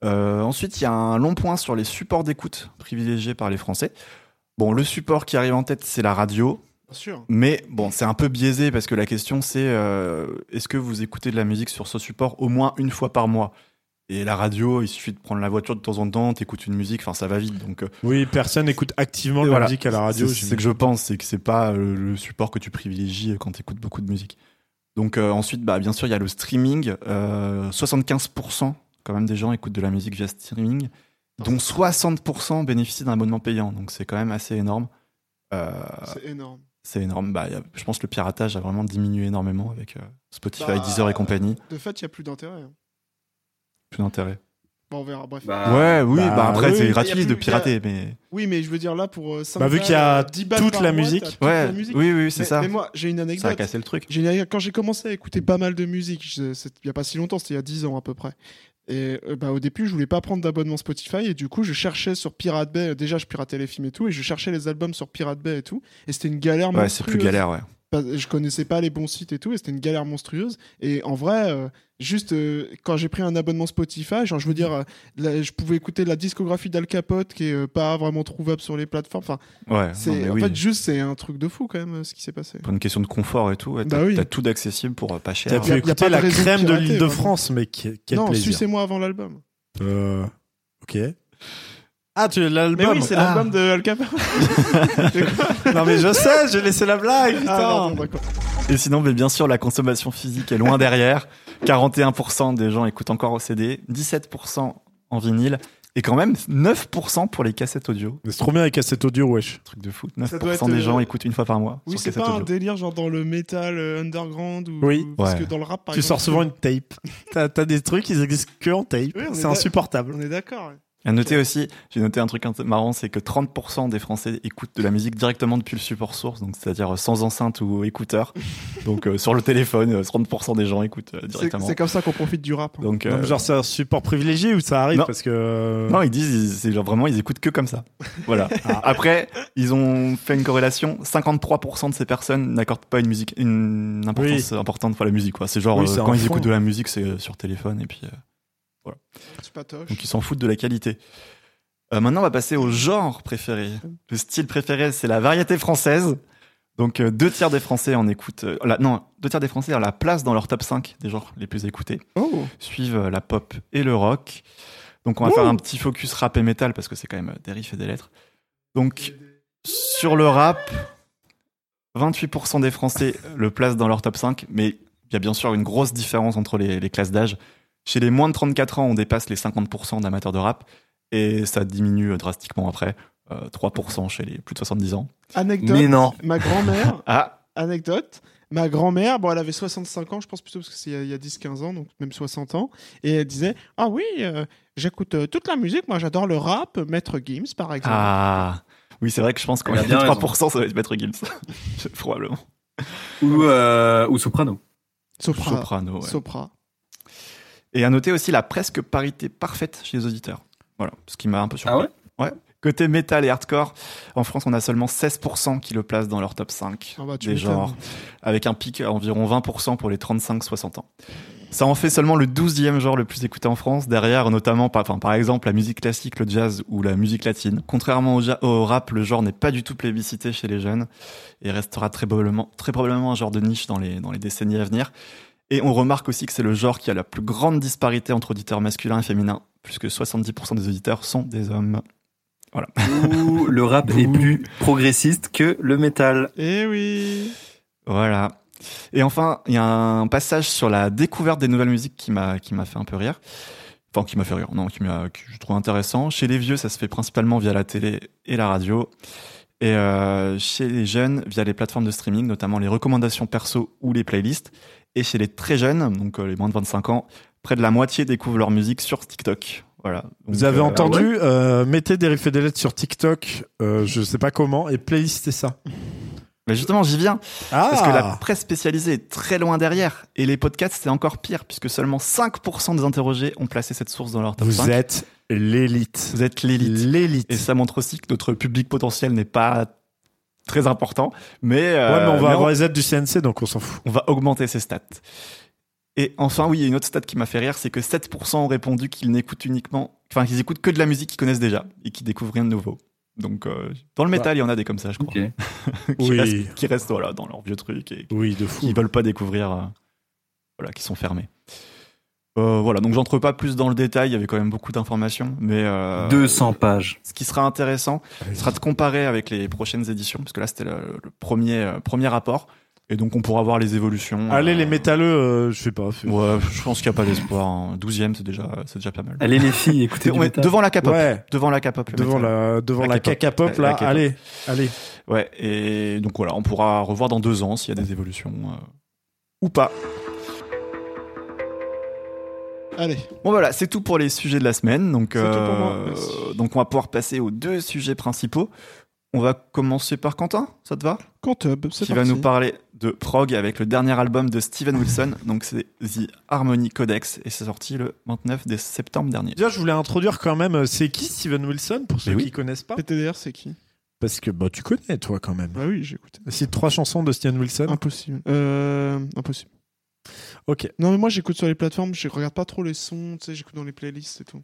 Euh, ensuite, il y a un long point sur les supports d'écoute privilégiés par les Français. Bon, le support qui arrive en tête, c'est la radio. Bien sûr. Mais bon, c'est un peu biaisé parce que la question c'est euh, est-ce que vous écoutez de la musique sur ce support au moins une fois par mois? Et la radio, il suffit de prendre la voiture de temps en temps, t'écoutes une musique, enfin ça va vite. Donc euh, Oui, personne n'écoute activement de la Voilà. musique à la radio. c'est c'est ce que je pense, c'est que c'est pas euh, le support que tu privilégies quand tu écoutes beaucoup de musique. Donc euh, ensuite, bah, bien sûr, il y a le streaming. Euh, 75% quand même des gens écoutent de la musique via streaming, dont 60% bénéficient d'un abonnement payant. Donc c'est quand même assez énorme. Euh, C'est énorme. C'est énorme. Bah, a- je pense que le piratage a vraiment diminué énormément avec euh, Spotify, Bah, Deezer et compagnie. De fait, il n'y a plus d'intérêt. hein. Plus d'intérêt. Bon, on verra. Bref. Bah, ouais, oui, bah, bah, après oui. c'est gratuit plus- de a- pirater, mais Oui, mais je veux dire là pour euh, cinq Bah, vu qu'il y a euh, 10 balles toute la mois, musique. toute ouais, la musique. oui, oui, c'est mais, ça. mais moi, j'ai une Ça a anecdote. cassé le truc. J'ai une anecdote. Quand j'ai commencé à écouter pas mal de musique, il n'y a pas si longtemps, c'était il y a 10 ans à peu près. Et euh, bah, au début, je voulais pas prendre d'abonnement Spotify et du coup, je cherchais sur Pirate Bay. Déjà, je piratais les films et tout, et je cherchais les albums sur Pirate Bay et tout. Et c'était une galère Ouais, c'est plus monstrueuse. galère, ouais. Je connaissais pas les bons sites et tout, et c'était une galère monstrueuse. Et en vrai, euh, juste euh, quand j'ai pris un abonnement Spotify, genre je veux dire, euh, là, je pouvais écouter la discographie d'Al Capote qui est euh, pas vraiment trouvable sur les plateformes. Enfin, Ouais, c'est en oui. fait juste c'est un truc de fou quand même euh, ce qui s'est passé. Pour une question de confort et tout, ouais, Bah t'as oui. t'as tout d'accessible pour euh, pas cher. T'as pu a écouter la de crème de l'île de. France, mais quel non, plaisir. sucez-moi avant l'album. Euh, ok. Ah, tu Mais l'album. oui, c'est Ah. l'album de Al Capote. Non mais je sais, j'ai laissé la blague. Ah, Putain. Et sinon, mais bien sûr, la consommation physique est loin derrière. 41% des gens écoutent encore au CD, 17% en vinyle, et quand même 9% pour les cassettes audio. Mais c'est trop bien les cassettes audio, wesh. Truc de doit 9% être, des euh, gens écoutent une fois par mois Oui, c'est cassette pas un audio. délire genre dans le metal euh, underground ou Oui. parce Ouais. que dans le rap par tu exemple, sors souvent une tape. T'as des trucs, ils existent que en tape. Oui, c'est insupportable. On est d'accord. ouais. À noter aussi, j'ai noté un truc marrant, c'est que 30% des Français écoutent de la musique directement depuis le support source, donc c'est-à-dire sans enceinte ou écouteur. donc euh, sur le téléphone, euh, 30% des gens écoutent euh, directement. c'est comme ça qu'on profite du rap. hein. Donc, euh, genre c'est un support privilégié ou ça arrive Non. parce que. euh, Non, ils disent, c'est genre vraiment, ils écoutent que comme ça. Voilà. Ah. Après, ils ont fait une corrélation. 53% de ces personnes n'accordent pas une musique, une importance importante pour la musique, quoi. C'est genre, Oui, euh, quand ils fond. écoutent de la musique, c'est euh, sur téléphone, et puis, patoche. donc ils s'en foutent de la qualité. Euh, maintenant, on va passer au genre préféré. Le style préféré, c'est la variété française. Donc, euh, deux tiers des Français en écoutent, euh, la- non, deux tiers des Français ont la place dans leur top 5 des genres les plus écoutés Oh, suivent la pop et le rock. Donc on va faire un petit focus rap et métal parce que c'est quand même des riffs et des lettres. Donc sur le rap, 28% des Français le placent dans leur top 5, mais il y a bien sûr une grosse différence entre les, les classes d'âge. Chez les moins de 34 ans, on dépasse les 50% d'amateurs de rap et ça diminue euh, drastiquement après. euh, 3% chez les plus de 70 ans. anecdote. Mais non. Ma grand-mère, Ah, anecdote. Ma grand-mère, bon, elle avait 65 ans, je pense plutôt parce que c'est il y a- il y a 10-15 ans, donc même 60 ans. Et elle disait Ah oui, euh, j'écoute euh, toute la musique, moi j'adore le rap, Maître Gims par exemple. ah. Oui, c'est vrai que je pense qu'on a bien 3%, ça va être Maître Gims. Probablement. Ou, euh, ou Soprano. Sopra. Soprano. ouais. Sopra. Et à noter aussi la presque parité parfaite chez les auditeurs. Voilà, ce qui m'a un peu surpris. Ah ouais Côté métal et hardcore, en France, on a seulement 16% qui le placent dans leur top 5 Ah bah, des genres, avec un pic à environ 20% pour les 35-60 ans. Ça en fait seulement le 12e genre le plus écouté en France, derrière notamment par, enfin, par exemple la musique classique, le jazz ou la musique latine. Contrairement au, rap, le genre n'est pas du tout plébiscité chez les jeunes et restera très probablement, très probablement un genre de niche dans les, dans les décennies à venir. Et on remarque aussi que c'est le genre qui a la plus grande disparité entre auditeurs masculins et féminins, puisque 70% des auditeurs sont des hommes. Ouh, le rap est plus progressiste que le métal. Eh oui. Voilà. Et enfin, il y a un passage sur la découverte des nouvelles musiques qui m'a qui m'a fait un peu rire. Enfin, qui m'a fait rire, non, qui m'a que je trouve intéressant. Chez les vieux, ça se fait principalement via la télé et la radio. Et euh, chez les jeunes, via les plateformes de streaming, notamment les recommandations perso ou les playlists. Et chez les très jeunes, donc euh, les moins de 25 ans, près de la moitié découvrent leur musique sur TikTok. Voilà. Vous avez euh, entendu euh, Mettez des riffs et des lettres sur TikTok, euh, je sais pas comment, et playlistez ça. Mais justement, j'y viens. Ah Parce que la presse spécialisée est très loin derrière. Et les podcasts, c'est encore pire, puisque seulement 5% des interrogés ont placé cette source dans leur top Vous 5. êtes l'élite. Vous êtes l'élite. L'élite. Et ça montre aussi que notre public potentiel n'est pas très important. Mais, euh, ouais, mais on va mais avoir les aides du CNC, donc on s'en fout. on va augmenter ces stats. Et enfin, oui, il y a une autre stat qui m'a fait rire, c'est que 7% ont répondu qu'ils n'écoutent uniquement, enfin, qu'ils écoutent que de la musique qu'ils connaissent déjà et qu'ils découvrent rien de nouveau. Donc, euh, dans le métal, il y en a des comme ça, je crois. Ok. qui, Oui. restent, qui restent, voilà, dans leur vieux truc et Oui, de fou. qui veulent pas découvrir, euh, voilà, qui sont fermés. Euh, voilà, donc j'entre pas plus dans le détail, il y avait quand même beaucoup d'informations, mais euh, 200 pages. ce qui sera intéressant sera de comparer avec les prochaines éditions, parce que là c'était le, le premier, euh, premier rapport, et donc on pourra voir les évolutions. Allez, euh, les métalleux, euh, je sais pas. Ouais, je pense qu'il n'y a pas d'espoir. hein. 12e, c'est déjà, c'est déjà pas mal. Allez les filles, écoutez du métal. devant la K-pop. Ouais. Devant la K-pop. Devant la, devant La la, K-pop. là, la K-pop. allez, allez. Ouais, et donc voilà, on pourra revoir dans deux ans s'il y a des évolutions euh, ou pas. Allez. Bon voilà, c'est tout pour les sujets de la semaine. Donc, C'est tout pour moi, euh, donc on va pouvoir passer aux deux sujets principaux. On va commencer par Quentin, ça te va? Cantub, c'est Qui parti. va nous parler de prog avec le dernier album de Steven Wilson. Donc c'est The Harmony Codex et c'est sorti le 29 de septembre dernier. Déjà, je voulais introduire quand même, euh, c'est qui Steven Wilson, pour ceux oui. qui connaissent pas? PTDR, c'est qui? Parce que bah, tu connais, toi, quand même. Bah oui, j'ai écouté. C'est trois chansons de Steven Wilson. Impossible. Euh, impossible. Ok. Non, mais moi j'écoute sur les plateformes, je regarde pas trop les sons, tu sais, j'écoute dans les playlists et tout.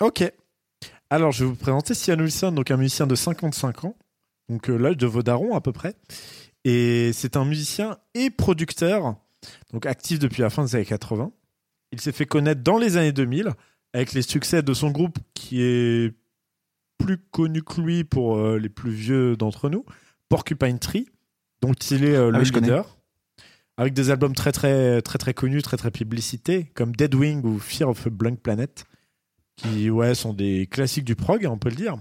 Ok. Alors, je vais vous présenter Steven Wilson, donc un musicien de 55 ans, donc euh, l'âge de vos darons à peu près. Et c'est un musicien et producteur, donc actif depuis la fin des années 80. Il s'est fait connaître dans les années 2000 avec les succès de son groupe qui est plus connu que lui pour euh, les plus vieux d'entre nous, Porcupine Tree, dont il est euh, Ah le connais. Avec des albums très très très très connus, très très publicités, comme Deadwing ou Fear of a Blank Planet qui ouais, sont des classiques du prog, on peut le dire,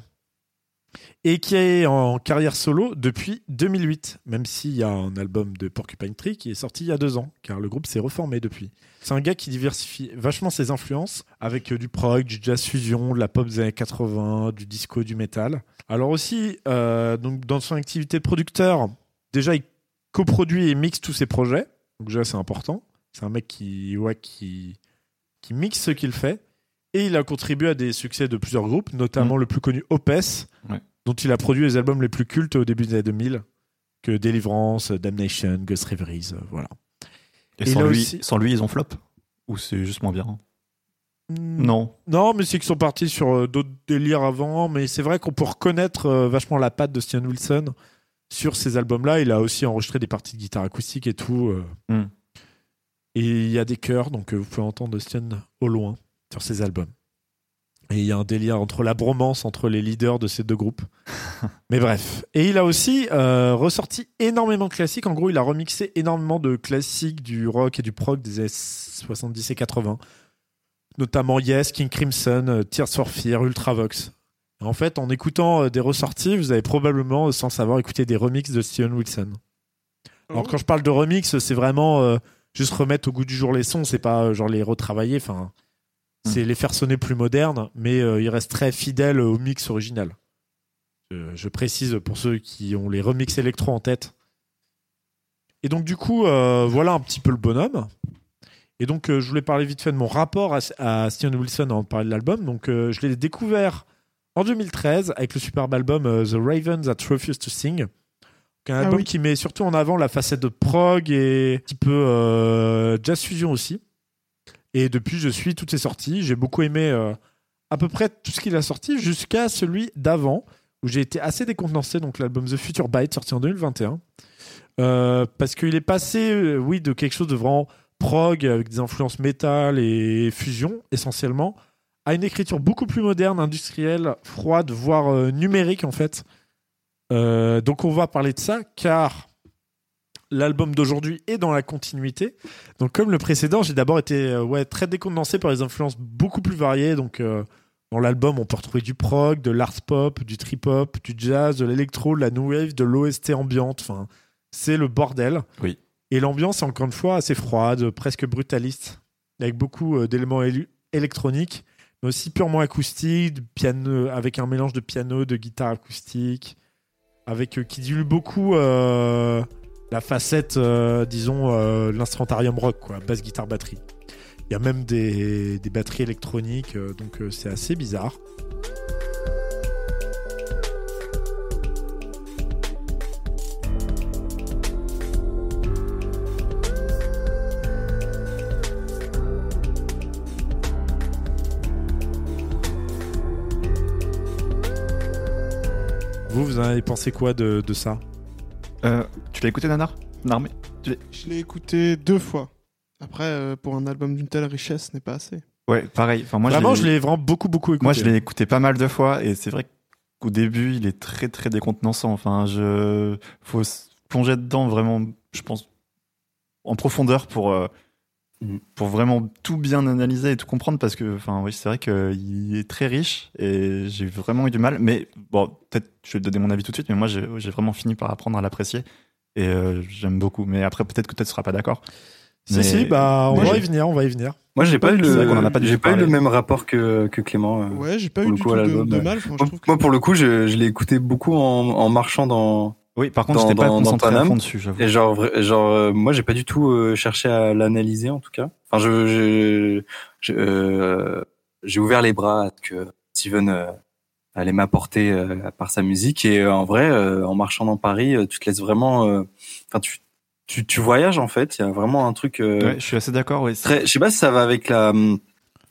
et qui est en carrière solo depuis 2008, même s'il y a un album de Porcupine Tree qui est sorti il y a deux ans, car le groupe s'est reformé depuis. C'est un gars qui diversifie vachement ses influences avec euh, du prog, du jazz fusion, de la pop des années 80, du disco, du métal. Alors aussi, euh, donc dans son activité de producteur, déjà il coproduit et mixe tous ses projets, donc déjà c'est important. C'est un mec qui, ouais, qui, qui mixe ce qu'il fait. Et il a contribué à des succès de plusieurs groupes, notamment le plus connu Opes, Ouais. dont il a produit les albums les plus cultes au début des années 2000, que Deliverance, Damnation, Ghost Reveries, euh, voilà. Et Et sans lui, aussi- sans lui, ils ont flop? Ou c'est juste moins bien? Mm. Non. Non, mais c'est qu'ils sont partis sur euh, d'autres délires avant, mais c'est vrai qu'on peut reconnaître euh, vachement la patte de Stian Wilson sur ces albums-là. Il a aussi enregistré des parties de guitare acoustique et tout. euh. Mm. Et il y a des chœurs, donc euh, vous pouvez entendre Stian au loin sur ces albums. Et il y a un délire entre la bromance entre les leaders de ces deux groupes. Mais bref. Et il a aussi euh, ressorti énormément de classiques. En gros, il a remixé énormément de classiques du rock et du prog des années 70 et 80. Notamment Yes, King Crimson, Tears for Fear, Ultravox. En fait, en écoutant euh, des ressorties, vous avez probablement, euh, sans savoir, écouté des remixes de Steven Wilson. Alors Oh. quand je parle de remix, c'est vraiment euh, juste remettre au goût du jour les sons, c'est pas euh, genre les retravailler, enfin c'est les faire sonner plus modernes, mais euh, il reste très fidèle au mix original. Je, je précise pour ceux qui ont les remix électro en tête. Et donc du coup, euh, voilà un petit peu le bonhomme. Et donc euh, je voulais parler vite fait de mon rapport à, à Steven Wilson avant de parler de l'album. Donc euh, je l'ai découvert en 2013 avec le superbe album euh, The Ravens That Refuse to Sing. Un Ah album oui. qui met surtout en avant la facette de prog et un petit peu euh, jazz fusion aussi. Et depuis, je suis toutes ses sorties. J'ai beaucoup aimé euh, à peu près tout ce qu'il a sorti jusqu'à celui d'avant, où j'ai été assez décontenancé. Donc l'album The Future Bite, sorti en 2021. Euh, parce qu'il est passé, oui, de quelque chose de vraiment prog avec des influences métal et fusion essentiellement, à une écriture beaucoup plus moderne, industrielle, froide, voire euh, numérique en fait. Euh, donc on va parler de ça car l'album d'aujourd'hui est dans la continuité. Donc comme le précédent, j'ai d'abord été euh, ouais, très décondensé par les influences beaucoup plus variées. Donc dans l'album, on peut retrouver du prog, de l'art pop, du trip hop, du jazz, de l'électro, de la new wave, de l'OST ambiante. Enfin, c'est le bordel. Oui. Et l'ambiance est encore une fois assez froide, presque brutaliste, avec beaucoup d'éléments électroniques, aussi purement piano, avec un mélange de piano, de guitare acoustique, avec euh, qui dilue beaucoup euh, la facette, euh, disons, l'instrumentarium rock, quoi, basse, guitare, batterie. Il y a même des, batteries électroniques, donc c'est assez bizarre. Vous, avez pensé quoi de, de ça Euh, tu l'as écouté, Nanar Narmé Je l'ai écouté deux fois. Après, euh, pour un album d'une telle richesse, ce n'est pas assez. Ouais, pareil. Enfin, moi, Vraiment, je l'ai vraiment beaucoup, beaucoup écouté. Moi, je l'ai écouté pas mal de fois et c'est vrai qu'au début, il est très, très décontenançant. Enfin, je, faut se plonger dedans vraiment, je pense, en profondeur pour, euh. Pour vraiment tout bien analyser et tout comprendre parce que, enfin, oui, c'est vrai qu'il est très riche et j'ai vraiment eu du mal. Mais bon, peut-être, je vais te donner mon avis tout de suite, mais moi, j'ai vraiment fini par apprendre à l'apprécier et euh, j'aime beaucoup. Mais après, peut-être que tu ne seras pas d'accord. Si, Mais- si, bah, on va y venir, on va y venir. Moi, j'ai pas eu C'est vrai qu'on en a le, pas j'ai eu le même rapport que, que Clément. euh. Ouais, j'ai pas pour eu le du coup, tout à de, mal. Moi, trouve que- moi, pour le coup, je, je l'ai écouté beaucoup en, en marchant dans, Oui, par contre, Dans- j'étais pas concentré à Paname. fond dessus, j'avoue. Et genre, genre, euh, moi, j'ai pas du tout euh, cherché à l'analyser en tout cas. Enfin, je, je, je, euh, j'ai ouvert les bras à ce que Steven euh, allait m'apporter euh, par sa musique. Et euh, en vrai, euh, en marchant dans Paris, euh, tu te laisses vraiment. euh, Enfin, tu, tu, tu voyages en fait. Il y a vraiment un truc. euh, Ouais, je suis assez d'accord. Oui, très. Je sais pas si ça va avec la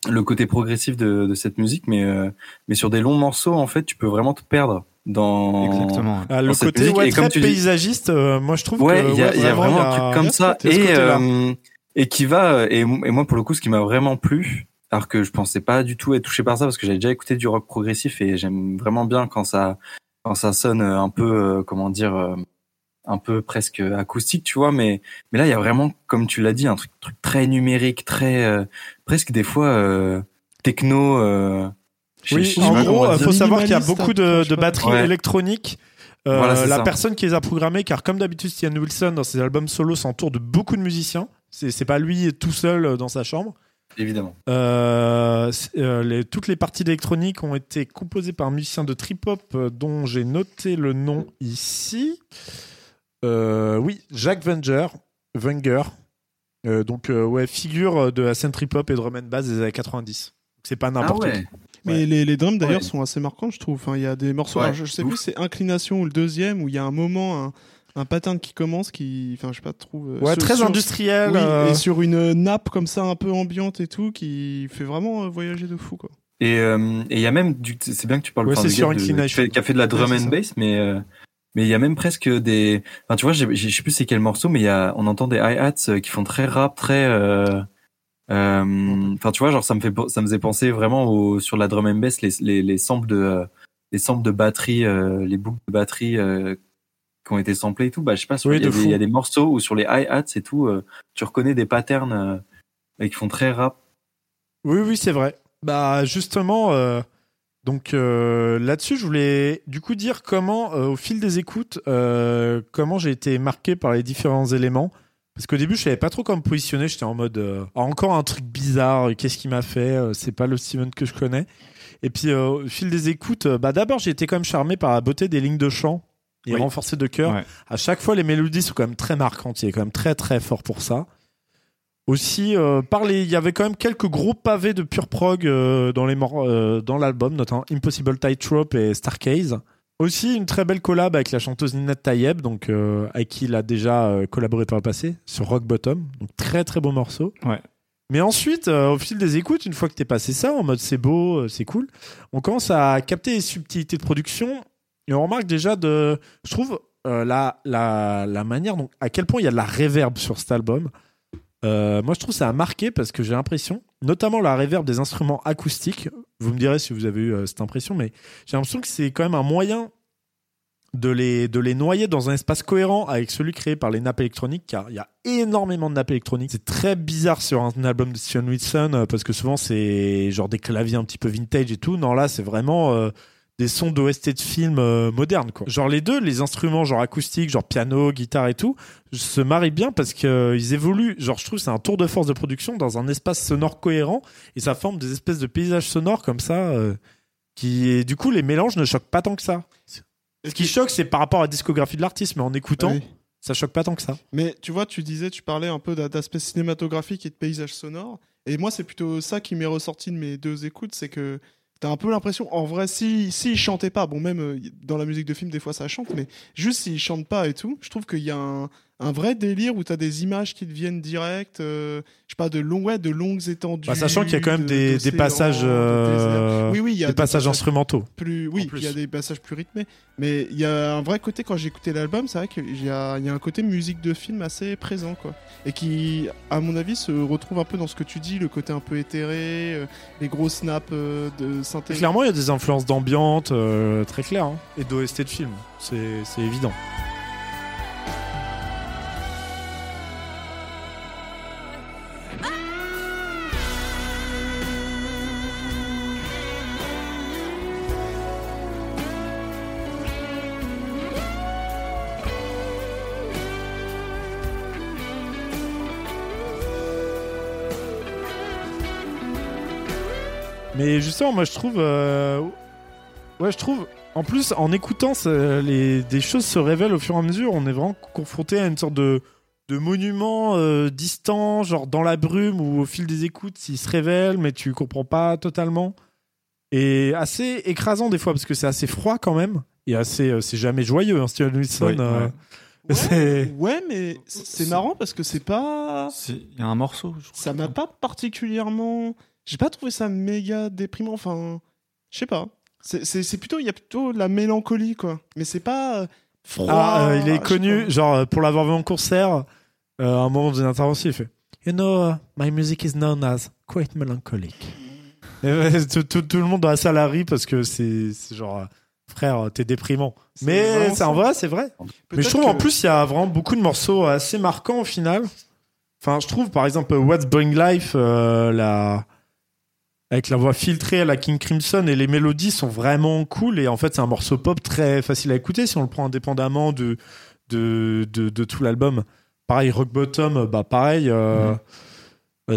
le côté progressif de, de cette musique, mais euh, mais sur des longs morceaux, en fait, tu peux vraiment te perdre dans. exactement. Ah, le cette côté musique, ouais, et comme très tu dis- paysagiste, euh, moi je trouve Ouais, que il y a, ouais, il y a vraiment un truc comme ça. Et, euh, et qui va, et, et moi pour le coup, ce qui m'a vraiment plu, alors que je pensais pas du tout être touché par ça, parce que j'avais déjà écouté du rock progressif et j'aime vraiment bien quand ça, quand ça sonne un peu, euh, comment dire, euh, un peu presque acoustique, tu vois, mais, mais là, il y a vraiment, comme tu l'as dit, un truc, truc très numérique, très, euh, presque des fois, euh, techno, euh, Oui, en gros, il dire. faut savoir qu'il y a beaucoup de, batteries Ouais. électroniques. Euh, Voilà, la ça. personne qui les a programmées, car comme d'habitude, Stian Wilson, dans ses albums solo, s'entoure de beaucoup de musiciens. C'est pas lui tout seul euh, dans sa chambre. évidemment. Euh, euh, les- toutes les parties d'électronique ont été composées par un musicien de trip-hop euh, dont j'ai noté le nom ici. Euh, oui, Jacques Wenger. Wenger. Euh, donc, euh, ouais, figure de la scène trip-hop et drum and bass des années 90. C'est pas Ah n'importe qui. Ouais. Mais les, les drums d'ailleurs Ouais. sont assez marquants, je trouve. Enfin, il y a des morceaux. Ouais, alors, je, je sais ouf. plus, c'est Inclination ou le deuxième où il y a un moment, un, un pattern qui commence, qui, enfin, je sais pas, trouve. euh, Ouais, sur- très sur- industriel. Oui, euh, et sur une nappe comme ça, un peu ambiante et tout, qui fait vraiment euh, voyager de fou, quoi. Et euh, et il y a même du c'est bien que tu parles Ouais, c'est sur de- Inclination. qui fait, qui a fait de la drum Ouais, and bass mais euh, mais il y a même presque des enfin tu vois je sais plus c'est quel morceau mais il y a on entend des hi-hats euh, qui font très rap très euh, euh, enfin tu vois genre ça me fait ça me faisait penser vraiment au, sur la drum and bass les les les samples de euh, les samples de batterie euh, les boucles de batterie euh, qui ont été samplés et tout bah je sais pas sur- Oui, il y, a de des- il fou. y a des morceaux où sur les hi-hats et tout euh, tu reconnais des patterns euh, et qui font très rap Oui, oui, c'est vrai. Bah, justement, euh, donc euh, là-dessus, je voulais du coup dire comment, euh, au fil des écoutes, euh, comment j'ai été marqué par les différents éléments. Parce qu'au début, je savais pas trop comment me positionner. J'étais en mode euh, Ah, encore un truc bizarre. euh, Qu'est-ce qui m'a fait Euh, C'est pas le Steven que je connais. Et puis, euh, au fil des écoutes, bah, d'abord, j'ai été quand même charmé par la beauté des lignes de chant et Oui. renforcées de. Ouais. À chaque fois, les mélodies sont quand même très marquantes. Il est quand même très très fort pour ça. Aussi, euh, par les- il y avait quand même quelques gros pavés de pure prog dans les dans l'album, notamment Impossible Tightrope et Starcase. Aussi, une très belle collab avec la chanteuse Nina Tayeb, donc euh, avec qui il a déjà euh, collaboré par le passé sur Rock Bottom. Donc très très beau morceau. Ouais. Mais ensuite, euh, au fil des écoutes, une fois que t'es passé ça, en mode c'est beau, euh, c'est cool, on commence à capter les subtilités de production et on remarque déjà de, je trouve, la, la, la manière dont, à quel point il y a de la réverb sur cet album. Moi, je trouve ça a marqué parce que j'ai l'impression, notamment la réverb des instruments acoustiques, vous me direz si vous avez eu euh, cette impression, mais j'ai l'impression que c'est quand même un moyen de les, de les noyer dans un espace cohérent avec celui créé par les nappes électroniques, car il y a énormément de nappes électroniques. C'est très bizarre sur un album de Sion Wilson, euh, parce que souvent c'est genre des claviers un petit peu vintage et tout. Non, là, c'est vraiment euh, des sons d'OST de films euh, modernes, quoi. Genre les deux, les instruments genre acoustiques, genre piano, guitare et tout, se marient bien parce qu'ils évoluent. Genre, je trouve que c'est un tour de force de production dans un espace sonore cohérent et ça forme des espèces de paysages sonores comme ça. euh, qui et du coup les mélanges ne choquent pas tant que ça. Ce qui choque, c'est par rapport à la discographie de l'artiste, mais en écoutant, Oui. ça choque pas tant que ça. Mais tu vois, tu disais, tu parlais un peu d'a- d'aspect cinématographique et de paysage sonore. Et moi, c'est plutôt ça qui m'est ressorti de mes deux écoutes, c'est que t'as un peu l'impression, en vrai, si s'ils chantaient pas, bon, même euh, dans la musique de film, des fois ça chante, mais juste s'ils chantent pas et tout, je trouve qu'il y a un, un vrai délire où t'as des images qui deviennent directes, euh, je sais pas, de longues, ouais, de longues étendues. Bah, sachant qu'il y a quand même de- des, passages, euh. Oui, oui, il y a des passages instrumentaux. plus oui il y a des passages plus rythmés mais il y a un vrai côté quand j'ai écouté l'album c'est vrai qu'il y a, il y a un côté musique de film assez présent quoi et qui à mon avis se retrouve un peu dans ce que tu dis le côté un peu éthéré euh, les gros snaps euh, de synthé Clairement, il y a des influences d'ambiance euh, très claires hein, et d'OST de film. C'est c'est évident. Mais justement, moi je trouve. euh, Ouais, je trouve. En plus, en écoutant, ça- les... des choses se révèlent au fur et à mesure. On est vraiment confronté à une sorte de, de monument euh, distant, genre dans la brume, où au fil des écoutes, il se révèle, mais tu comprends pas totalement. Et assez écrasant des fois, parce que c'est assez froid quand même. Et assez. euh, c'est jamais joyeux, hein, Steven Wilson. Oui, euh, ouais. ouais, c'est- ouais, mais c'est marrant parce que c'est pas Il y a un morceau. je crois. ça m'a pas particulièrement j'ai pas trouvé ça méga déprimant enfin je sais pas c'est plutôt il y a plutôt de la mélancolie quoi mais c'est pas euh, froid Ah, euh, il est sais connu, genre euh, pour l'avoir vu en concert, euh, à un moment d'une intervention, il fait You know, uh, my music is known as quite melancholic. Et, tout, tout- tout le monde dans la salle a ri parce que c'est genre, frère, t'es déprimant. Mais c'est en vrai, c'est vrai. Mais je trouve en plus, il y a vraiment beaucoup de morceaux assez marquants au final. Enfin, je trouve par exemple What's Bring Life, euh, la... avec la voix filtrée à la King Crimson et les mélodies sont vraiment cool. Et en fait, c'est un morceau pop très facile à écouter si on le prend indépendamment de, de, de, de tout l'album. Pareil, Rock Bottom, bah pareil, euh,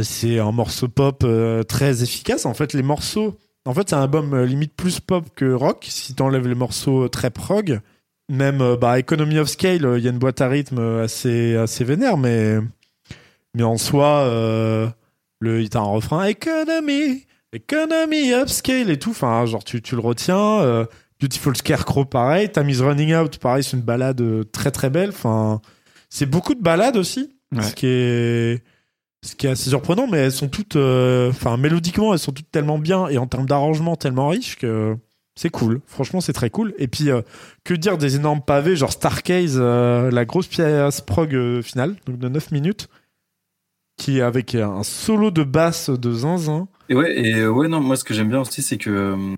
c'est un morceau pop euh, très efficace. En fait, les morceaux, en fait, c'est un album euh, limite plus pop que rock si t'enlèves les morceaux très prog. Même bah, Economy of Scale, il y a une boîte à rythme assez, assez vénère, mais, mais en soi, le, a un refrain Economy, Economy of Scale et tout. Enfin, genre, tu, tu le retiens. euh, Beautiful Scarecrow, pareil. Time is Running Out, pareil, c'est une balade euh, très très belle. Enfin, c'est beaucoup de balades aussi, Ouais. ce qui est ce qui est assez surprenant, mais elles sont toutes, euh, enfin, mélodiquement, elles sont toutes tellement bien et en termes d'arrangement tellement riches que c'est cool. Franchement, c'est très cool. Et puis, euh, que dire des énormes pavés, genre Starcase, euh, la grosse pièce prog finale, donc de 9 minutes, qui est avec un solo de basse de zinzin. Et ouais, et euh, ouais, non, moi ce que j'aime bien aussi, c'est que euh,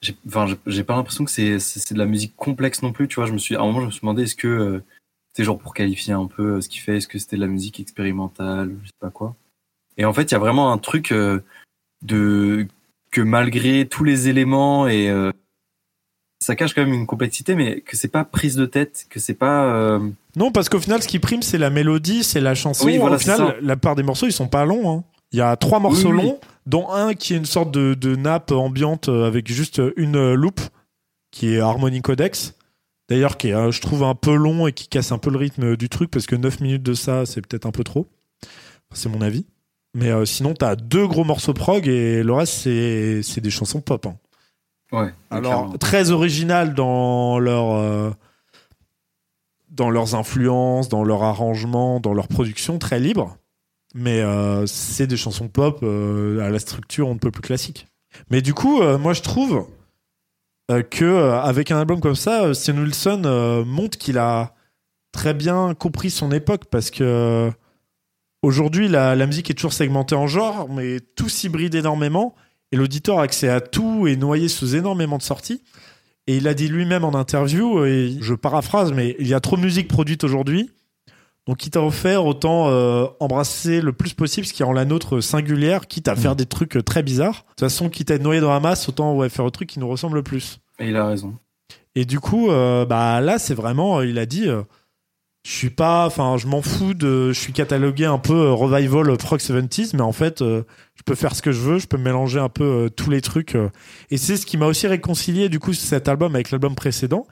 j'ai, enfin, j'ai- pas l'impression que c'est, c'est, c'est de la musique complexe non plus. Tu vois, je me suis, à un moment, je me suis demandé est-ce que euh, c'était genre pour qualifier un peu euh, ce qu'il fait, est-ce que c'était de la musique expérimentale, je sais pas quoi. Et en fait, il y a vraiment un truc euh, de que malgré tous les éléments et euh, ça cache quand même une complexité, mais que c'est pas prise de tête, que c'est pas. euh, Non, parce qu'au final, ce qui prime, c'est la mélodie, c'est la chanson. Oui, voilà, Au final, la part des morceaux, ils sont pas longs. hein. Il y a trois morceaux Oui, oui. longs, dont un qui est une sorte de, de nappe ambiante avec juste une loupe, qui est Harmony Codex. D'ailleurs, qui est, euh, je trouve, un peu long et qui casse un peu le rythme du truc, parce que 9 minutes de ça, c'est peut-être un peu trop. C'est mon avis. Mais euh, sinon, t'as deux gros morceaux prog et le reste, c'est c'est des chansons pop. hein. ouais. Alors, clairement. très originales dans leur. euh, dans leurs influences, dans leur arrangement, dans leur production, très libre. Mais euh, c'est des chansons pop euh, à la structure on ne peut plus classique. Mais du coup, euh, moi je trouve que avec un album comme ça, Stian Wilson montre qu'il a très bien compris son époque parce que aujourd'hui, la, musique est toujours segmentée en genres, mais tout s'hybride énormément. Et l'auditeur a accès à tout et noyé sous énormément de sorties. Et il a dit lui-même en interview, et je paraphrase, mais il y a trop de musique produite aujourd'hui. Donc, quitte à offert, autant euh, embrasser le plus possible ce qui rend la nôtre singulière, quitte à faire des trucs euh, très bizarres. De toute façon, quitte à être noyé dans la masse, autant ouais, faire le truc qui nous ressemble le plus. Et il a raison. Et du coup, euh, bah là, c'est vraiment, il a dit, euh, je suis pas, enfin, je m'en fous de, je suis catalogué un peu revival prog 70s, mais en fait, je peux faire ce que je veux, je peux mélanger un peu tous les trucs. et c'est ce qui m'a aussi réconcilié du coup cet album avec l'album précédent,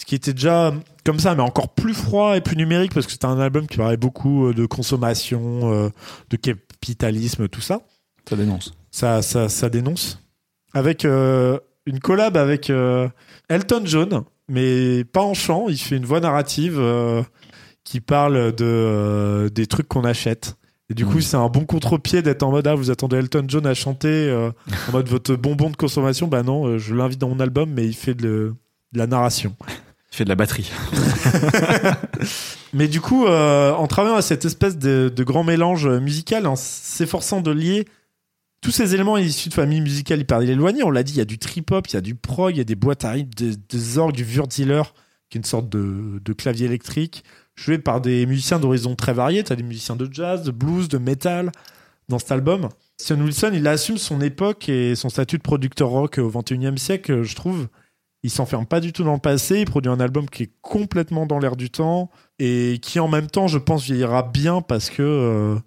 ce qui était déjà comme ça, mais encore plus froid et plus numérique parce que c'était un album qui parlait beaucoup euh, de consommation, euh, de capitalisme, tout ça Ça dénonce. ça, ça, ça dénonce. Avec euh, une collab avec euh, Elton John, mais pas en chant. Il fait une voix narrative qui parle de, des trucs qu'on achète. Et du coup, Mhm. c'est un bon contre-pied d'être en mode ah, vous attendez Elton John à chanter en mode votre bonbon de consommation. Bah non, je l'invite dans mon album, mais il fait de, de la narration. Il fait de la batterie. Mais du coup, euh, en travaillant à cette espèce de, grand mélange musical, en s'efforçant de lier tous ces éléments issus de familles musicales hyper éloignées, on l'a dit, il y a du trip-hop, il y a du prog, il y a des boîtes à rythme, des, des orgues, du Wurtziller, qui est une sorte de, clavier électrique, joué par des musiciens d'horizons très variés. Tu as des musiciens de jazz, de blues, de metal dans cet album. Sean Wilson, il assume son époque et son statut de producteur rock au 21e siècle, je trouve. Il s'enferme pas du tout dans le passé, il produit un album qui est complètement dans l'air du temps et qui en même temps, je pense, vieillira bien parce que euh,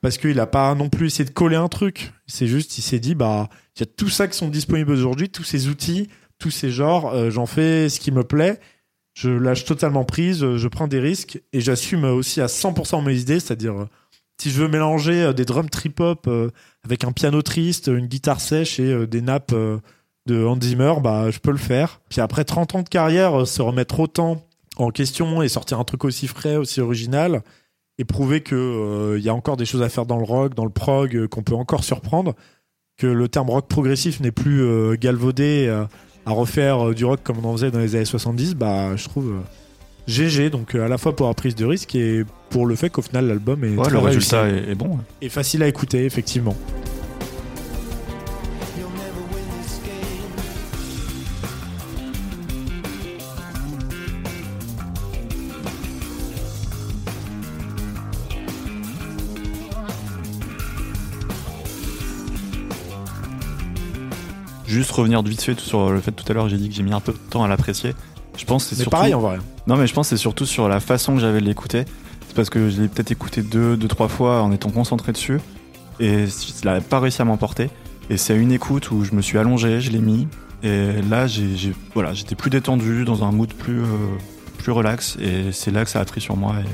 parce qu'il a pas non plus essayé de coller un truc. C'est juste, il s'est dit, bah, il y a tout ça qui sont disponibles aujourd'hui, tous ces outils, tous ces genres, euh, j'en fais ce qui me plaît. Je lâche totalement prise, je prends des risques et j'assume aussi à 100% mes idées, c'est-à-dire si je veux mélanger euh, des drums trip-hop avec un piano triste, une guitare sèche et des nappes de Hans Zimmer, bah, je peux le faire. Puis après 30 ans de carrière, euh, se remettre autant en question et sortir un truc aussi frais, aussi original, et prouver que euh, y a encore des choses à faire dans le rock, dans le prog, euh, qu'on peut encore surprendre, que le terme rock progressif n'est plus euh, galvaudé à refaire du rock comme on en faisait dans les années 70, bah je trouve GG, donc à la fois pour la prise de risque et pour le fait qu'au final l'album est Ouais, très le réussi résultat est, est bon. et facile à écouter, effectivement. Juste revenir vite fait sur le fait tout à l'heure, j'ai dit que j'ai mis un peu de temps à l'apprécier. Je pense c'est surtout. pareil en vrai. Non, mais je pense c'est surtout sur la façon que j'avais de l'écouter. C'est parce que je l'ai peut-être écouté deux, deux, trois fois en étant concentré dessus. Et il n'a pas réussi à m'emporter. Et c'est à une écoute où je me suis allongé, je l'ai mis. Et là, j'ai, j'ai- voilà, j'étais plus détendu, dans un mood plus, euh, plus relax. Et c'est là que ça a pris sur moi. Et,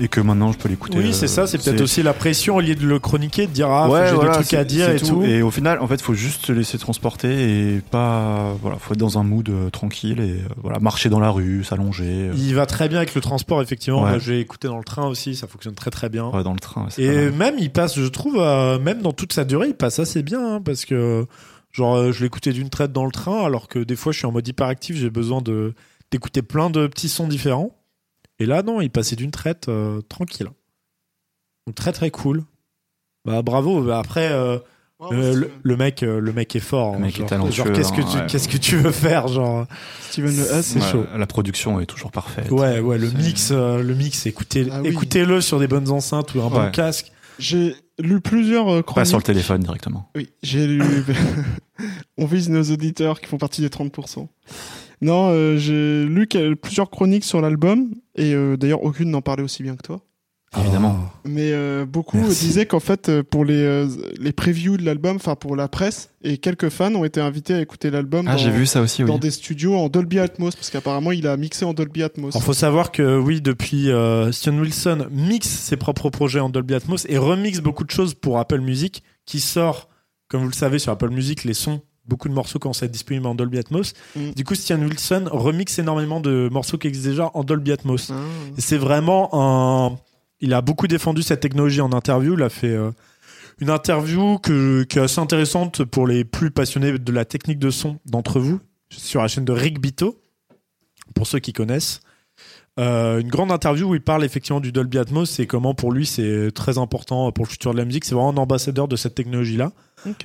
et que maintenant, je peux l'écouter. Oui, euh, c'est ça, c'est peut-être aussi la pression au lieu de le chroniquer, de dire ah, que j'ai voilà, des trucs à dire et tout. Et au final, en fait, faut juste se laisser transporter et pas, voilà, faut être dans un mood euh, tranquille et euh, voilà, marcher dans la rue, s'allonger, euh, Il va très bien avec le transport, effectivement. Ouais. J'ai écouté dans le train aussi, ça fonctionne très très bien. ouais, dans le train. Et même, il passe, je trouve, euh, même dans toute sa durée, il passe assez bien, hein, parce que, genre, euh, je l'écoutais d'une traite dans le train, alors que des fois, je suis en mode hyperactif, j'ai besoin de d'écouter plein de petits sons différents. Et là, non, il passait d'une traite euh, tranquille. Donc très très cool. Bah bravo. Bah, Après, euh, Wow, euh, le, mec, euh, le mec est fort. Le hein, mec est genre, talentueux, Genre, qu'est-ce que hein, tu, ouais. qu'est-ce que tu veux faire, genre? Steven Le c'est Ouais, chaud. La production est toujours parfaite. Ouais, ouais, le C'est- mix, euh, le mix, écoutez, Ah oui. écoutez-le sur des bonnes enceintes ou un bon casque. J'ai lu plusieurs euh, Pas chroniques. sur le téléphone directement. Oui, j'ai lu. On vise nos auditeurs qui font partie des 30%. Non, euh, j'ai lu plusieurs chroniques sur l'album, et euh, d'ailleurs, aucune n'en parlait aussi bien que toi. Évidemment. Mais euh, beaucoup Merci. disaient qu'en fait, euh, pour les, les previews de l'album, enfin pour la presse, et quelques fans ont été invités à écouter l'album Ah, dans, j'ai vu ça aussi, oui. dans des studios en Dolby Atmos, parce qu'apparemment, il a mixé en Dolby Atmos. Il faut savoir que oui, depuis euh, Steven Wilson mixe ses propres projets en Dolby Atmos et remixe beaucoup de choses pour Apple Music, qui sort, comme vous le savez, sur Apple Music, les sons, beaucoup de morceaux quand c'est disponible en Dolby Atmos. Mm. Du coup, Steven Wilson remixe énormément de morceaux qui existent déjà en Dolby Atmos. Ah. C'est vraiment un. Il a beaucoup défendu cette technologie en interview. Il a fait euh, une interview que, qui est assez intéressante pour les plus passionnés de la technique de son d'entre vous sur la chaîne de Rick Bito, pour ceux qui connaissent. Euh, une grande interview où il parle effectivement du Dolby Atmos et comment pour lui c'est très important pour le futur de la musique. C'est vraiment un ambassadeur de cette technologie-là.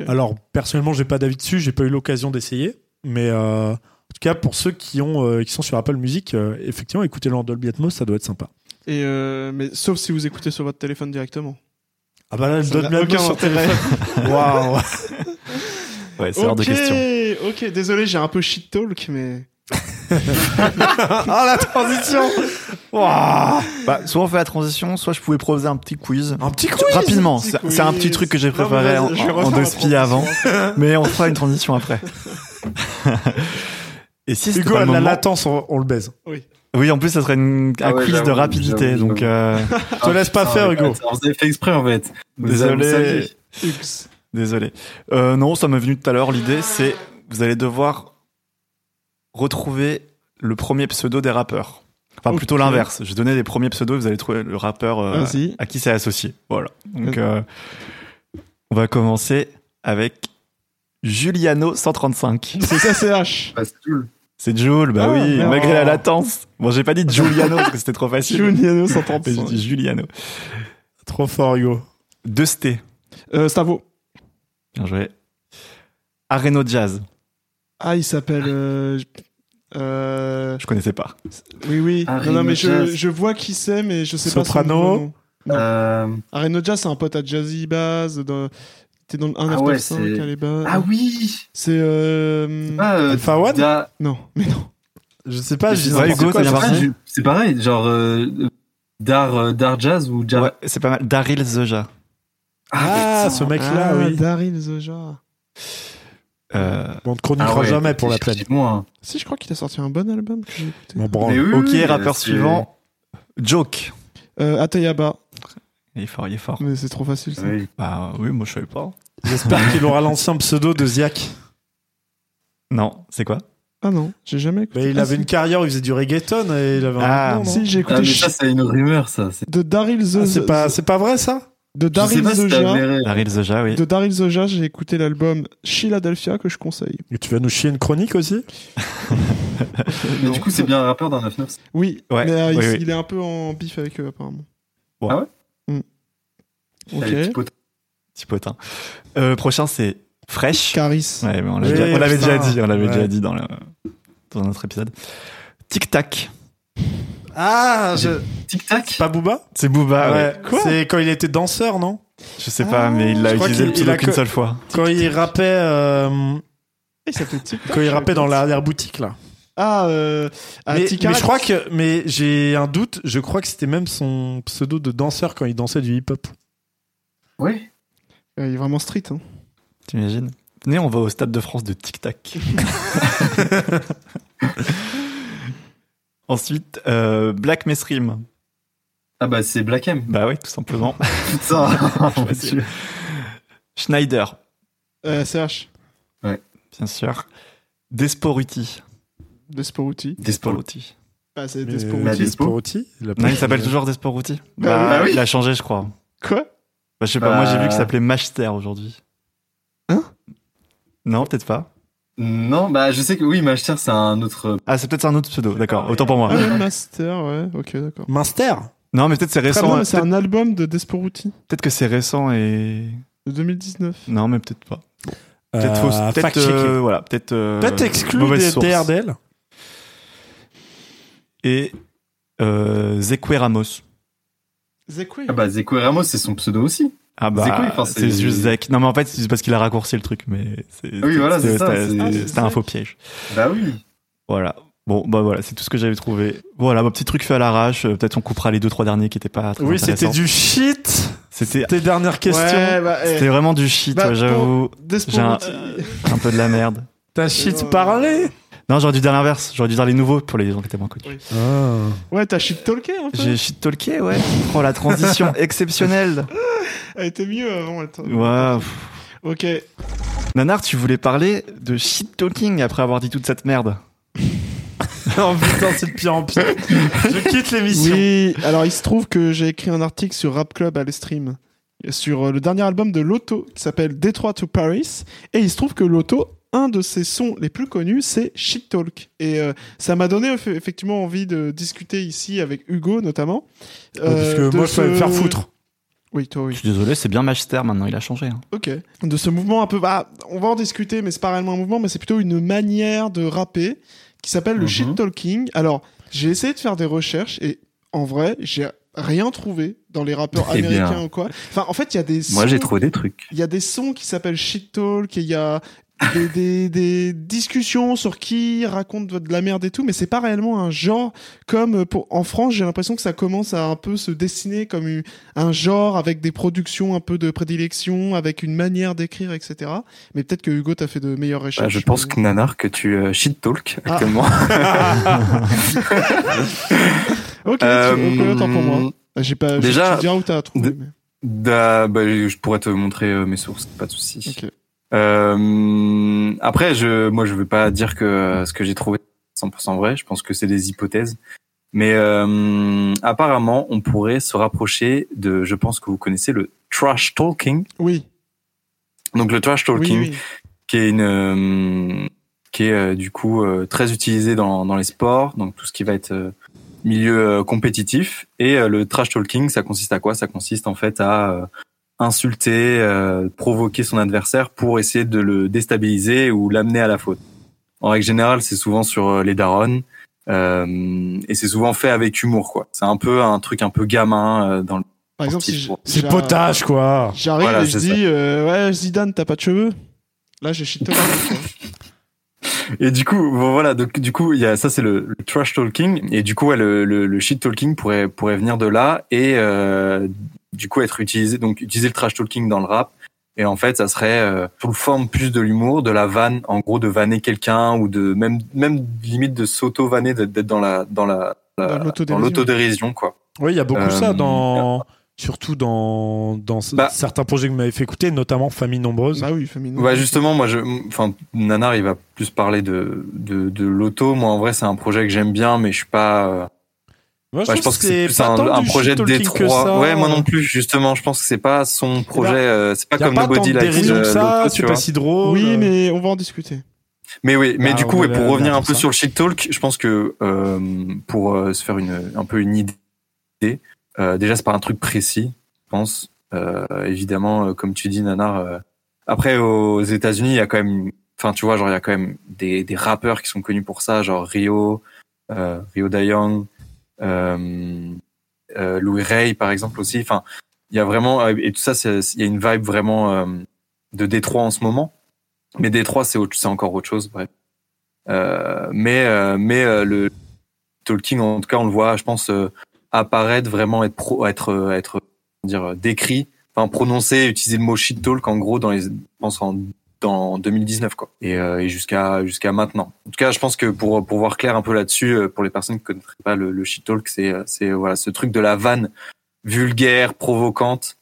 Alors personnellement, j'ai pas d'avis dessus, j'ai pas eu l'occasion d'essayer, mais euh, en tout cas pour ceux qui ont euh, qui sont sur Apple Music, euh, effectivement, écoutez-le en Dolby Atmos, ça doit être sympa. Et euh, mais sauf si vous écoutez sur votre téléphone directement. Ah bah là, le Dolby Atmos sur téléphone. Waouh. Ouais, c'est hors de Ok, question. ok, désolé, j'ai un peu shit talk, mais ah la transition. Bah, soit on fait la transition, soit je pouvais proposer un petit quiz. Un petit quiz. Rapidement, c'est un petit truc que j'ai Non, préparé en, en deux spies avant, transition. mais on fera une transition après. Et si Hugo pas a le de la moment- latence, on, on le baise. Oui, en plus, ça serait une- un Ah ouais, quiz de rapidité, donc euh, Te laisse pas faire, Hugo. Vous avez fait exprès en fait. Désolé. désolé. Euh, non, ça m'est venu tout à l'heure. L'idée, c'est vous allez devoir retrouver le premier pseudo des rappeurs. Enfin, plutôt l'inverse. Je vais donner les premiers pseudos, vous allez trouver le rappeur euh, à qui c'est associé. Voilà. Donc, euh, on va commencer avec Juliano 135. C'est ça, c'est H. Bah, c'est Jules, bah Ah, oui, malgré la latence. Bon, j'ai pas dit Giuliano parce que c'était trop facile. Juliano Mais j'ai 135. dit Juliano. Trop fort, Hugo. De Sté. Euh, Stavo. Bien joué. Areno Jazz. Ah, il s'appelle. Euh... euh, Je connaissais pas. Oui, oui. Non, non, mais je, je vois qui c'est, mais je sais Soprano. pas son vrai nom. Non. Euh, Areno Jazz, c'est un pote à Jazzy Bass. Dans... T'es dans le 1 Ah ouais, c'est- à les bas. Ah oui. C'est. Euh... Ah, euh, Alpha One Da- Non, mais non. Je sais pas, je dis Ouais, n'importe Hugo, quoi, c'est pas. Ah, pareil, genre euh, Dar, euh, Dar Jazz ou Jar. Ouais, c'est pas mal. Daryl Zeja. Ah, ce mec-là, ah, oui. Daryl Zoja. Euh, Bon, on ne chroniquera Ah ouais, jamais pour la peine. effectivement. Si, je crois qu'il a sorti un bon album que j'ai écouté. Mon branle. Mais oui, ok, oui, rappeur suivant. Joke. Euh, Atayaba. Il est fort, il est fort. Mais c'est trop facile, ça. Oui. Bah oui, moi je savais pas. J'espère qu'il aura l'ancien pseudo de Ziak. Non, c'est quoi? Ah non, j'ai jamais écouté. Mais il Ah, avait si. une carrière où il faisait du reggaeton et il avait Ah, un non Si, j'ai Ah, écouté mais Ch- ça, c'est une rumeur, ça. C'est- de Daryl Ah, Zoja. c'est pas, c'est pas vrai ça? De Daryl Zoja. Daryl oui. De Daryl Zoja, j'ai écouté l'album Philadelphia que je conseille. Et tu vas nous chier une chronique aussi Mais du coup, c'est bien un rappeur d'un 9-9. Oui, Ouais, mais euh, il, oui, il est un peu en bif avec eux apparemment. Ah ouais Mm. Ok. Allez, petit pote. Petit potin. Euh, prochain, c'est Fresh. Caris. Ouais, mais on déjà- l'avait déjà dit, on l'avait Ouais. déjà dit dans, le, dans notre épisode. Tic Tac. Ah, je... Tic Tac pas Booba C'est Booba, ouais. Ouais. C'est quand il était danseur, non? Je sais pas, Ah, mais il l'a utilisé pseudo il a qu'une seule fois. Quand il rappait, euh, Il s'appelait Tic Tac. quand il rappait dans l'arrière boutique là. Ah, euh, à mais, je crois que, mais j'ai un doute. Je crois que c'était même son pseudo de danseur quand il dansait du hip-hop. Oui. Euh, il est vraiment street. Hein. T'imagines? Venez, on va au Stade de France de Tic Tac. Ensuite, euh, Black Mesrim. Ah bah, c'est Black M. Bah oui, tout simplement. Putain. Schneider, Euh, CH. bien sûr. Desporuti. Desporuti. Desporuti. Ah, c'est Desporuti. Bah, Non, il s'appelle toujours Desporuti. Bah oui. Bah oui. Il a changé, je crois. Quoi? Bah, je sais pas, Bah. moi j'ai vu qu'il s'appelait Master aujourd'hui. Hein? Non, peut-être pas. Non, bah, je sais que oui, Master, c'est un autre. Ah, c'est peut-être un autre pseudo, d'accord, autant pour moi. Ah, ouais, Master, ouais, ok, d'accord. Minster. Non, mais peut-être c'est récent. hein. c'est un album de Desporuti peut-être que c'est récent et. de 2019. Non, mais peut-être pas. Peut-être fausse. Euh, Peut-être. euh, voilà, peut-être. euh, Peut-être exclu des. DRDL. Et. Euh, Zekwe Ramos. Zekwe. Ah bah, Zeko Ramos, c'est son pseudo aussi. Ah bah, c'est c'est- juste Zek. Non, mais en fait, c'est parce qu'il a raccourci le truc, mais c'est. Oui, voilà, c'est ça, C'était un faux piège. Bah oui. Voilà. Bon, bah voilà, c'est tout ce que j'avais trouvé. Voilà, mon petit truc fait à l'arrache. Euh, Peut-être on coupera les deux, trois derniers qui étaient pas très Oui, c'était du shit. C'était Tes dernières questions. Ouais, bah, eh, C'était vraiment du shit, Bah, ouais, j'avoue. J'ai un- Un peu de la merde. T'as shit parlé? Non, j'aurais dû dire l'inverse. J'aurais dû dire les nouveaux pour les gens qui étaient moins connus. Oui. Ah. Ouais, t'as shit talké un peu. J'ai shit talké, ouais. Oh, la transition exceptionnelle. Elle était mieux avant. attends. Pff. Ok. Nanar, tu voulais parler de shit talking après avoir dit toute cette merde. Oh putain, c'est de pire en pire. Je quitte l'émission. Oui, alors il se trouve que j'ai écrit un article sur Rap Club à l'Estream sur euh, le dernier album de Lotto qui s'appelle Detroit to Paris et il se trouve que Lotto un de ses sons les plus connus, c'est Shit Talk. Et euh, ça m'a donné eff- effectivement envie de discuter ici avec Hugo notamment. Parce euh, que moi, je peux me ce- faire foutre. Oui, toi, oui. Je suis désolé, c'est bien Magister maintenant, il a changé. hein. Ok. De ce mouvement un peu. Bah, on va en discuter, mais c'est pas réellement un mouvement, mais c'est plutôt une manière de rapper qui s'appelle le Mhm. shit talking. Alors, j'ai essayé de faire des recherches et en vrai, j'ai rien trouvé dans les rappeurs Eh bien. américains ou quoi. Enfin, en fait, il y a des Moi, sons- j'ai trouvé des trucs. il y a des sons qui s'appellent shit talk et il y a des, des, des discussions sur qui raconte de la merde et tout, mais c'est pas réellement un genre comme pour en France. J'ai l'impression que ça commence à un peu se dessiner comme une- un genre avec des productions un peu de prédilection, avec une manière d'écrire, etc. Mais peut-être que Hugo t'a fait de meilleures Bah, recherches. je pense que Nanar, que tu euh, shit talk Ah. actuellement. Ok, tu- Euh, ok, autant pour moi. J'ai pas. déjà, dirai où t'as trouvé. mais- Da- bah, je pourrais te montrer euh, mes sources, pas de souci. Ok. Euh, après, je, moi, je veux pas dire que ce que j'ai trouvé est 100% vrai. Je pense que c'est des hypothèses. Mais euh, apparemment, on pourrait se rapprocher de. Je pense que vous connaissez le trash talking. Oui. Donc le trash talking, oui. qui est une, euh, qui est euh, du coup euh, très utilisé dans dans les sports, donc tout ce qui va être milieu compétitif. Et le trash talking, ça consiste à quoi? Ça consiste en fait à insulter, euh, provoquer son adversaire pour essayer de le déstabiliser ou l'amener à la faute. En règle générale, c'est souvent sur euh, les darons. Euh, et c'est souvent fait avec humour, quoi. C'est un peu un truc un peu gamin euh, dans le. Par exemple, si. C'est potage, quoi. J'arrive Voilà, et je dis euh, ouais Zidane t'as pas de cheveux? Là j'ai shit. Et du coup, voilà, donc du coup, il y a ça, c'est le, le trash talking, et du coup, ouais, le, le, le shit talking pourrait pourrait venir de là et euh, du coup être utilisé, donc utiliser le trash talking dans le rap. Et en fait, ça serait euh, sous forme plus de l'humour, de la vanne, en gros, de vanner quelqu'un ou de même même limite de s'auto vanner, d'être dans la dans la, la- Dans l'autodérision. l'autodérision, quoi. Oui, il y a beaucoup Euh, ça dans. Surtout dans, Bah. certains projets que vous m'avez fait écouter, notamment Famille Nombreuse. bah oui féminin. Ouais, justement, moi, je, enfin, Nanar, il va plus parler de de, de l'auto. Moi, en vrai, c'est un projet que j'aime bien, mais je suis pas. euh, Moi, je pense que c'est plus un, projet de Détroit. ça. Ouais, moi non plus, justement. Je pense que c'est pas son projet. euh, c'est pas Y a comme pas tant Nobody de Likes dérision euh, que ça, l'auto, c'est pas si drôle. Oui mais on va en discuter. Mais oui, mais Bah, du coup, ouais, pour venir revenir un peu ça. sur le shit talk, je pense que euh, pour euh, se faire une, un peu une idée, euh, déjà, c'est pas un truc précis, je pense. Euh, évidemment, euh, comme tu dis, Nanar. euh, après, aux États-Unis, il y a quand même, enfin, tu vois, genre, il y a quand même des, des rappeurs qui sont connus pour ça, genre Rio, euh, Rio euh, Louis Ray, par exemple aussi. Enfin, il y a vraiment, et tout ça, il y a une vibe vraiment de Détroit en ce moment. Mais Détroit, c'est c'est encore autre chose, bref. Euh, mais euh, mais euh, le talking, en tout cas, on le voit, je pense, apparaître vraiment être pro, être être dire décrit, enfin prononcer, utiliser le mot shit talk en gros dans les, je pense en dans 2019 quoi, et, euh, et jusqu'à jusqu'à maintenant. En tout cas, je pense que pour pour voir clair un peu là-dessus, euh, pour les personnes qui connaîtraient pas le, le shit talk, c'est c'est voilà ce truc de la vanne vulgaire, provocante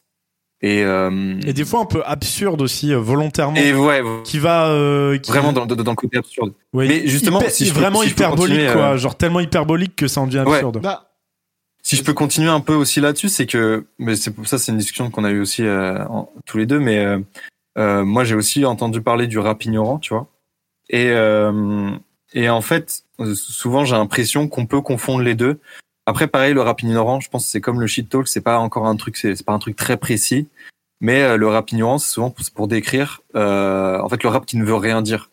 et euh, Et des fois un peu absurde aussi, euh, volontairement. et ouais qui va. euh, qui- vraiment dans, dans, dans le côté absurde. Ouais, Mais justement, hyper- si je peux- vraiment si hyperbolique, quoi. euh, Genre tellement hyperbolique que ça en devient Ouais. absurde. Bah Si je peux continuer un peu aussi là-dessus, c'est que, mais c'est pour ça, c'est une discussion qu'on a eu aussi euh, tous les deux. Mais euh, euh, moi, j'ai aussi entendu parler du rap ignorant, tu vois. Et euh, et en fait, souvent, j'ai l'impression qu'on peut confondre les deux. Après, pareil, le rap ignorant, je pense que c'est comme le shit talk, c'est pas encore un truc, c'est c'est pas un truc très précis. Mais euh, le rap ignorant, c'est souvent pour, pour décrire, euh, en fait, le rap qui ne veut rien dire.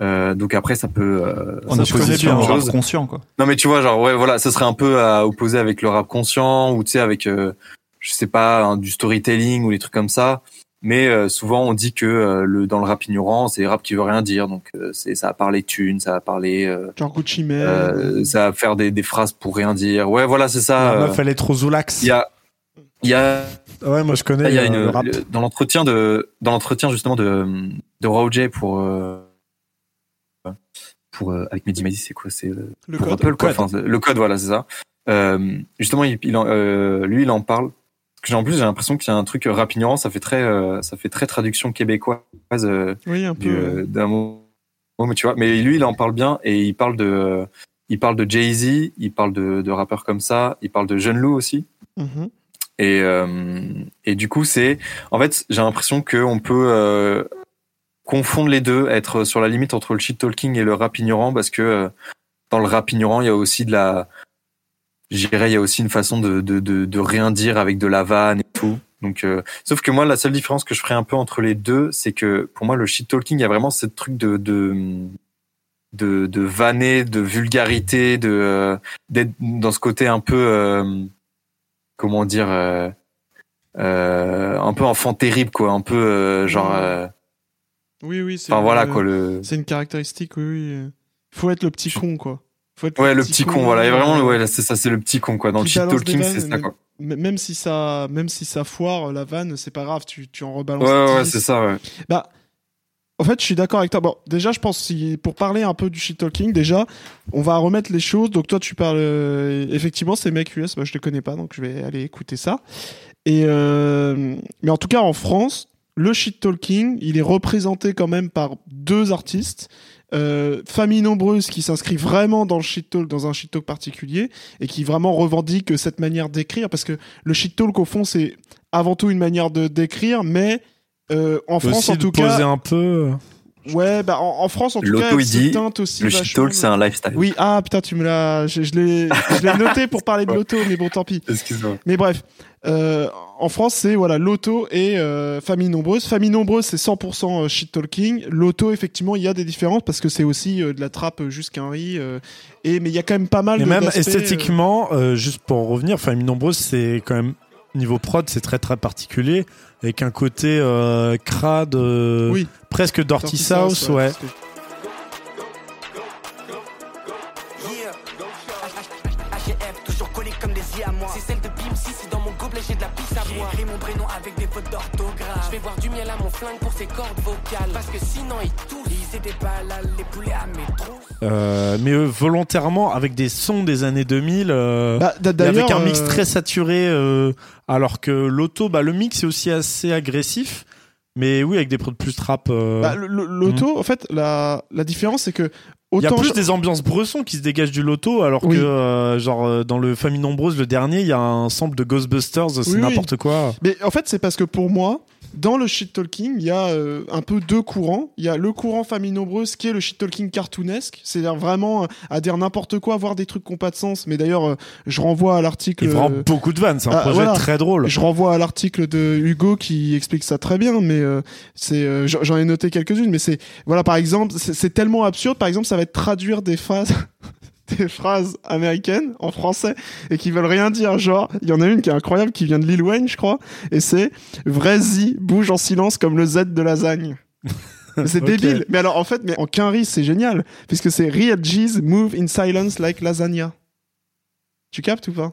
Euh, donc après, ça peut. euh, En Ça, je connais opposition au rap conscient, quoi. non mais tu vois genre ouais voilà ça serait un peu à opposer avec le rap conscient ou tu sais avec euh, je sais pas hein, du storytelling ou des trucs comme ça mais euh, souvent on dit que euh, le dans le rap ignorant c'est rap qui veut rien dire donc euh, c'est ça va parler thunes ça va parler euh, genre Gucci Mane. euh, ça va faire des, des phrases pour rien dire ouais voilà c'est ça La euh, meuf, elle est trop zoulax. il y a il y a Ouais, moi je connais il y a une le rap. le- dans l'entretien de dans l'entretien justement de de Roger pour euh, pour euh, avec Mehdi c'est quoi c'est euh, le code. Apple, quoi. code. Enfin, c'est- le code, voilà, c'est ça. Euh, justement, il, il en- lui, il en parle. Que j'ai- en plus, j'ai l'impression qu'il y a un truc rap ignorant, ça fait très, ça fait très traduction québécoise Oui un peu. d'un mot. mais tu vois. Mais lui, il en parle bien et il parle de, il parle de Jay Z, il parle de, de rappeurs comme ça, il parle de Jeune Lou aussi. Mhm. Et, euh, et du coup, c'est, en fait, j'ai l'impression qu'on peut, euh, confondre les deux, être sur la limite entre le shit talking et le rap ignorant, parce que euh, dans le rap ignorant, il y a aussi de la, j'irais, il y a aussi une façon de, de, de, de rien dire avec de la vanne et tout. Donc, euh, sauf que moi, la seule différence que je ferais un peu entre les deux, c'est que pour moi, le shit talking, il y a vraiment ce truc de, de, de, de vanner, de vulgarité, de euh, d'être dans ce côté un peu, euh, comment dire, euh, euh, un peu enfant terrible, quoi, un peu euh, genre. Euh, Oui, oui, c'est Enfin voilà une- quoi le. C'est une caractéristique, oui, oui. Faut être le petit con, quoi. Faut être Ouais, le petit con, voilà. Et euh, vraiment, ouais, c'est ça, c'est le petit con, quoi. Dans le shit talking, c'est ça, quoi. Même si ça, même si ça foire la vanne, c'est pas grave, tu, tu en rebalances. Ouais, ouais, ouais, 10. c'est ça, ouais. Bah, en fait, je suis d'accord avec toi. Bon, déjà, je pense si pour parler un peu du shit talking, déjà, on va remettre les choses. Donc toi, tu parles euh, effectivement, c'est mecs US. Bah, je les connais pas, donc je vais aller écouter ça. Et euh, mais en tout cas, en France, le shit talking, il est représenté quand même par deux artistes. Euh, famille nombreuse qui s'inscrit vraiment dans le shit talk, dans un shit talk particulier et qui vraiment revendique cette manière d'écrire parce que le shit talk au fond c'est avant tout une manière de d'écrire mais euh, en France en de tout poser cas un peu. Ouais bah en, en France en tout cas dit, teinte aussi Le shit talk, c'est un lifestyle. oui ah putain tu me l'as je, je l'ai je l'ai noté pour parler de l'auto mais bon tant pis Excuse-moi. mais bref, euh, en France, c'est voilà l'auto et euh, famille nombreuse. Famille nombreuse, c'est 100% euh, shit talking. L'auto, effectivement, il y a des différences parce que c'est aussi euh, de la trappe jusqu'un riz. euh, et mais il y a quand même pas mal Et de même d'aspects, euh, esthétiquement, euh, juste pour revenir, Famille Nombreuse, c'est quand même niveau prod, c'est très très particulier, avec un côté euh, crade, euh, Oui. presque Dirty Dirty South, South, ouais. moi. C'est celle de Pim si c'est dans mon gobelet, j'ai de la boire. J'ai écrit mon prénom avec des fautes d'orthographe. Je vais voir du miel à mon flingue pour ses cordes vocales. Parce que sinon, ils tous, ils étaient pas là, les poulets à mes trousses. Euh, mais euh, volontairement avec des sons des années 2000. euh, Bah, d- et d'ailleurs, avec un mix euh, très saturé, euh, alors que l'auto, bah, le mix est aussi assez agressif, mais oui, avec des prods plus trap. euh, bah, l'auto, en fait, la, la différence, c'est que il y a plus je- des ambiances bresson qui se dégagent du loto, alors Oui. que euh, genre euh, dans le Famille Nombreuse, le dernier, il y a un sample de Ghostbusters, c'est Oui, oui. n'importe quoi. Mais en fait, c'est parce que pour moi, dans le shit talking, il y a euh, un peu deux courants. Il y a le courant famille nombreuse qui est le shit talking cartoonesque, c'est-à-dire vraiment euh, à dire n'importe quoi, voir des trucs qui n'ont pas de sens. Mais d'ailleurs, euh, je renvoie à l'article. Il prend euh, beaucoup de vannes, c'est un ah, projet voilà. très drôle. je renvoie à l'article de Hugo qui explique ça très bien, mais euh, c'est euh, j'en ai noté quelques-unes, mais c'est voilà par exemple c'est c'est tellement absurde. Par exemple, ça va être traduire des phrases des phrases américaines en français et qui veulent rien dire. Genre, il y en a une qui est incroyable qui vient de Lil Wayne, je crois, et c'est vrai Z bouge en silence comme le Z de lasagne. C'est débile. Mais alors en fait, mais en quinri, c'est génial puisque c'est real G's move in silence like lasagna. Tu captes ou pas?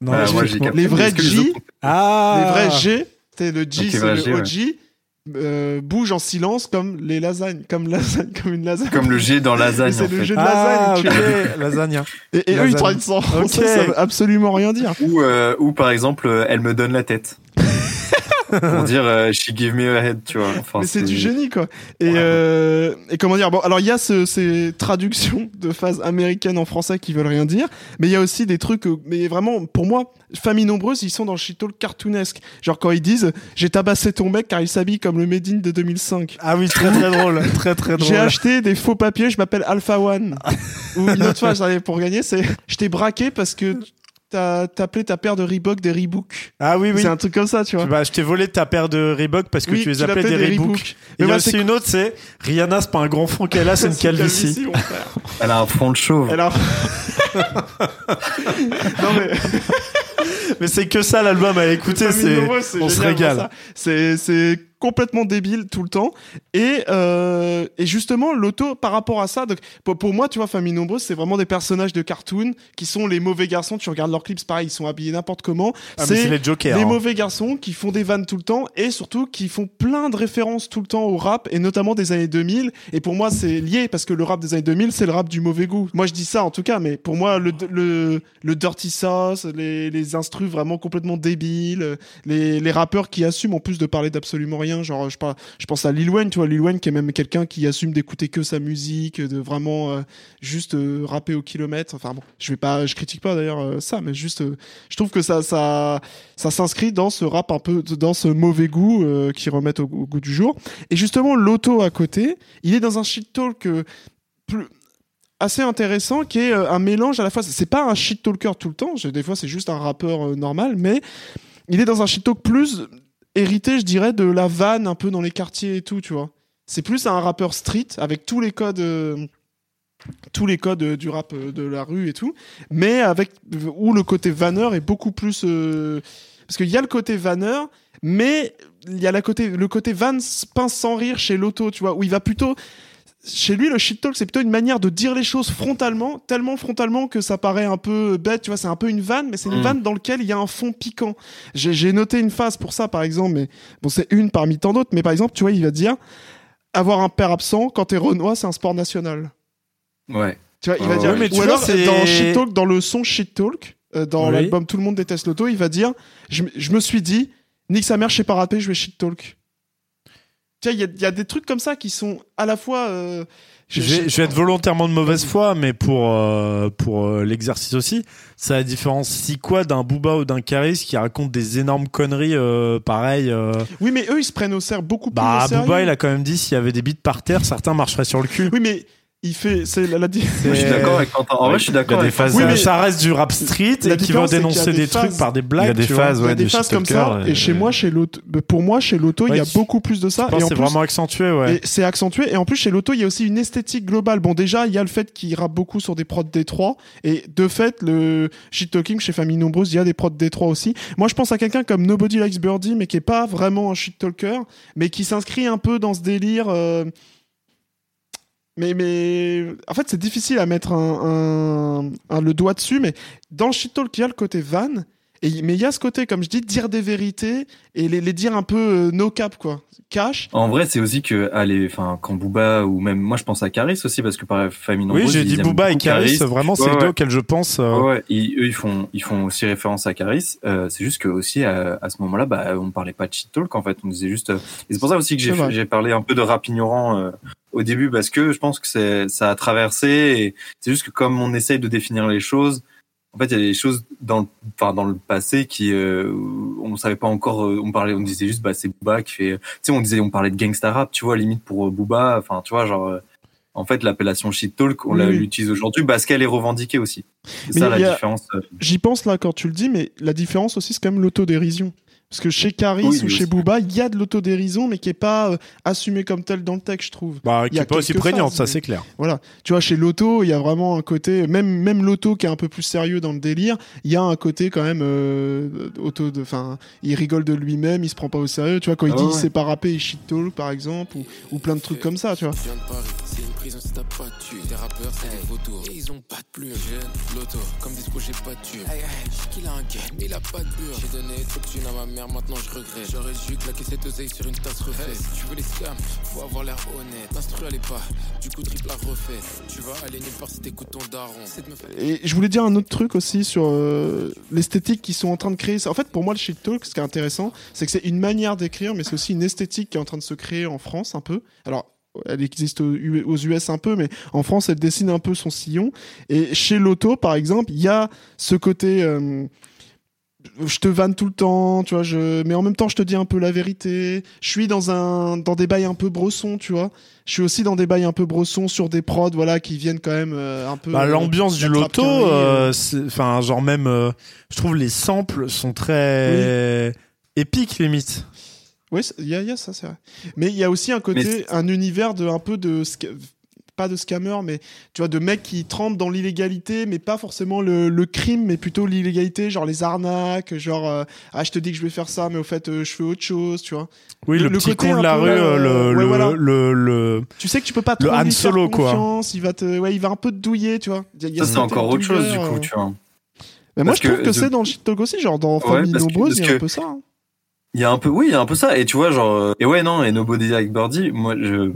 Non, Bah, je moi. Les vrais G, autres- Ah les vrais G, c'est le G, c'est vrai le G, ouais. Euh, bouge en silence comme les lasagnes, comme lasagne, comme une lasagne. Comme le G dans lasagne, c'est le fait. jeu de Ah, lasagne. tu vois. ok, lasagna. Et, et eux, ils Lasagne. traduisent ça en français, Ok. ça veut absolument rien dire. Ou, euh, ou par exemple, euh, elle me donne la tête. Pour dire euh, she give me a head, tu vois. Enfin, mais c'est du génie, quoi. Et, Ouais. euh, et comment dire? Bon, alors il y a ce- ces traductions de phases américaines en français qui veulent rien dire, mais il y a aussi des trucs. euh, Mais vraiment, pour moi, famille nombreuse, ils sont dans le shit talk cartoonesque. Genre quand ils disent j'ai tabassé ton mec car il s'habille comme le Made in de 2005. Ah oui, très très drôle, très très drôle. J'ai acheté des faux papiers, je m'appelle Alpha One. Ou une autre fois, j'allais pour gagner, c'est je t'ai braqué parce que t'as appelé ta paire de Reebok des Reebok. Ah oui, oui. C'est un truc comme ça, tu vois. Bah, je t'ai volé ta paire de Reebok parce que Oui, tu les appelais des, des Reebok. Reebok. Et il Mais y a voilà, aussi c'est- une autre, c'est Rihanna, c'est pas un grand front qu'elle a, c'est une calvitie. Elle a un front de chauve. Elle a- non mais Mais c'est que ça l'album à écouter, c'est on se régale. c'est complètement débile tout le temps. Et euh, et justement l'auto par rapport à ça. Donc pour, pour moi, tu vois, famille nombreuse, c'est vraiment des personnages de cartoon qui sont les mauvais garçons. Tu regardes leurs clips, pareil, ils sont habillés n'importe comment. Ah, c'est les jokers. les hein. mauvais garçons qui font des vannes tout le temps et surtout qui font plein de références tout le temps au rap et notamment des années 2000 et pour moi c'est lié parce que le rap des années 2000 c'est le rap du mauvais goût moi je dis ça en tout cas mais pour moi le, le, le dirty sauce les, les instrus vraiment complètement débiles les, les rappeurs qui assument en plus de parler d'absolument rien Genre, je, pense à Lil Wayne, tu vois, Lil Wayne qui est même quelqu'un qui assume d'écouter que sa musique, de vraiment euh, juste euh, rapper au kilomètre. Enfin bon, je vais pas, je critique pas d'ailleurs euh, ça, mais juste, je trouve que ça, ça, ça s'inscrit dans ce rap un peu, dans ce mauvais goût qui remettent au, au goût du jour. Et justement, l'auto à côté, il est dans un shit talk plus assez intéressant qui est un mélange à la fois c'est pas un shit talker tout le temps des fois c'est juste un rappeur normal mais il est dans un shit talk plus hérité je dirais de la vanne un peu dans les quartiers et tout tu vois c'est plus un rappeur street avec tous les codes euh, tous les codes euh, du rap euh, de la rue et tout mais avec où le côté vanneur est beaucoup plus parce qu'il y a le côté vanneur mais il y a la côté, le côté van pince sans rire chez l'auto, tu vois, où il va plutôt. Chez lui, le shit talk, c'est plutôt une manière de dire les choses frontalement, tellement frontalement que ça paraît un peu bête, tu vois, c'est un peu une vanne, mais c'est une Mm. vanne dans laquelle il y a un fond piquant. J'ai noté une phase pour ça, par exemple, mais bon, c'est une parmi tant d'autres, mais par exemple, tu vois, il va dire avoir un père absent quand t'es Renoir, c'est un sport national. Ouais. Tu vois, il va Ouais, dire, ouais, mais ou alors vois, c'est- dans Shit Talk, dans le son Shit Talk, euh, dans Oui. l'album Tout le monde déteste l'auto, il va dire, je, me suis dit, nique sa mère, je sais pas rapper, je vais Shit Talk. Tu vois, il y, a- il y a des trucs comme ça qui sont à la fois. euh, Je vais, je vais être volontairement de mauvaise foi, mais pour, euh, pour euh, l'exercice aussi, ça différencie quoi d'un Booba ou d'un Caris qui raconte des énormes conneries pareil Oui, mais eux, ils se prennent au sérieux beaucoup plus Bah, au sérieux. Booba, il a quand même dit s'il y avait des bites par terre, certains marcheraient sur le cul. Oui, mais il fait. C'est la, la, Moi, je suis d'accord avec Quentin. En vrai, je suis d'accord Il y a des avec phases- Oui, ça, mais- ça reste du rap street et qui a dénoncer des des, trucs par des Il y blagues. a des phases, il y a ouais, des phases comme ça. talker, Et chez moi, chez l'auto, pour moi, chez l'auto, il y a Ouais, beaucoup plus de ça. C'est plus, vraiment accentué, ouais. Et c'est accentué. Et en plus, chez l'auto, il y a aussi une esthétique globale. Bon, déjà, il y a le fait qu'il rappe beaucoup sur des prods D3. Et de fait, le shit talking chez Famille Nombreuse, il y a des prods D3 aussi. Moi, je pense à quelqu'un comme Nobody Likes Birdie, mais qui est pas vraiment un shit talker, mais qui s'inscrit un peu dans ce délire. euh, Mais, mais en fait, c'est difficile à mettre un, un- un- le doigt dessus, mais dans le shit talk, il y a le côté van, et, mais il y a ce côté, comme je dis, dire des vérités et les, les dire un peu euh, no cap, quoi. Cash. En vrai, c'est aussi que, allez, enfin, quand Booba ou même, moi, je pense à Caris aussi parce que par famille nombreuse. Oui, j'ai dit Booba et Caris, vraiment, c'est Ouais, les deux auxquels je pense. euh, Ouais, ouais, ils- eux, ils font, ils font aussi référence à Caris. Euh, c'est juste que aussi à, à ce moment-là, bah, on parlait pas de shit talk en fait. On disait juste. euh, Et c'est pour ça aussi que j'ai parlé un peu de rap ignorant euh, au début parce que je pense que c'est, ça a traversé. Et c'est juste que comme on essaye de définir les choses, en fait, il y a des choses dans, le, enfin, dans le passé qui, euh, on savait pas encore. euh, On parlait, on disait juste, bah, c'est Booba qui fait. Tu sais, on disait, on parlait de gangsta rap, tu vois, limite pour euh, Booba. Enfin, tu vois, genre. euh, en fait, l'appellation shit talk, on Oui, l'utilise aujourd'hui parce qu'elle est revendiquée aussi. C'est ça la a- différence. euh. J'y pense là quand tu le dis, mais la différence aussi, c'est quand même l'autodérision. Parce que chez Caris Oui, ou chez aussi. Booba, il y a de l'autodérision, mais qui est pas euh, assumée comme telle dans le texte, je trouve. Bah, qui est pas aussi prégnante, phases, ça c'est clair. Voilà. Tu vois, chez l'auto, il y a vraiment un côté, même, même l'auto qui est un peu plus sérieux dans le délire, il y a un côté quand même euh, auto de, enfin, il rigole de lui-même, il se prend pas au sérieux. Tu vois, quand il Ah dit ouais. il sait pas rapper, il shit talk, par exemple, ou, ou plein de trucs comme ça, tu vois. Prison si t'as pas de thune. Des rappeurs, c'est des vautours. Et ils ont pas de plume. Jeune, l'auto, comme dispo, j'ai pas de thune. Hey, hey, qu'il a un gain, mais il a pas de bure. J'ai donné trop de thunes à ma mère, maintenant je regrette. J'aurais dû claquer cette oseille sur une tasse refaite. Si tu veux les scams, faut avoir l'air honnête. L'instru, elle est pas, du coup, triple la refait. Tu vas aller nulle part si t'écoutes ton daron. Cette meuf, elle Et je voulais dire un autre truc aussi sur euh, l'esthétique qu'ils sont en train de créer. En fait, pour moi, le shit talk, ce qui est intéressant, c'est que c'est une manière d'écrire, mais c'est aussi une esthétique qui est en train de se créer en France un peu. Alors, elle existe aux US un peu, mais en France, elle dessine un peu son sillon. Et chez Lotto, par exemple, il y a ce côté. euh, je te vanne tout le temps, tu vois, je... mais en même temps, je te dis un peu la vérité. Je suis dans un, dans des bails un peu bressons, tu vois. Je suis aussi dans des bails un peu bressons sur des prods, voilà, qui viennent quand même euh, un peu. Bah, l'ambiance du loto, euh, enfin, genre même, je trouve les samples sont très épiques limite. Oui, il y y a ça, c'est vrai. Mais il y a aussi un côté, un univers de un peu de pas de scammer, mais tu vois, de mecs qui trempent dans l'illégalité, mais pas forcément le, le crime, mais plutôt l'illégalité, genre les arnaques, genre euh, ah je te dis que je vais faire ça, mais au fait euh, je fais autre chose, tu vois. Oui, Le- le, le petit côté con de la rue, euh, le, ouais, le, voilà. le, le- Tu sais que tu peux pas Le trop Han lui Solo, faire quoi. confiance, il va te, ouais, il va un peu te douiller, tu vois. Il y a- il y a Ça, ce c'est encore autre chose, du coup, tu vois. Mais moi je trouve que que, de- c'est dans le shit talk aussi, genre dans Ouais, Famille Nombreuse, il y a un que- peu ça. hein. Il y a un peu, oui, il y a un peu ça. Et tu vois, genre, euh, et ouais, non, et Nobody Like Birdie, moi, je,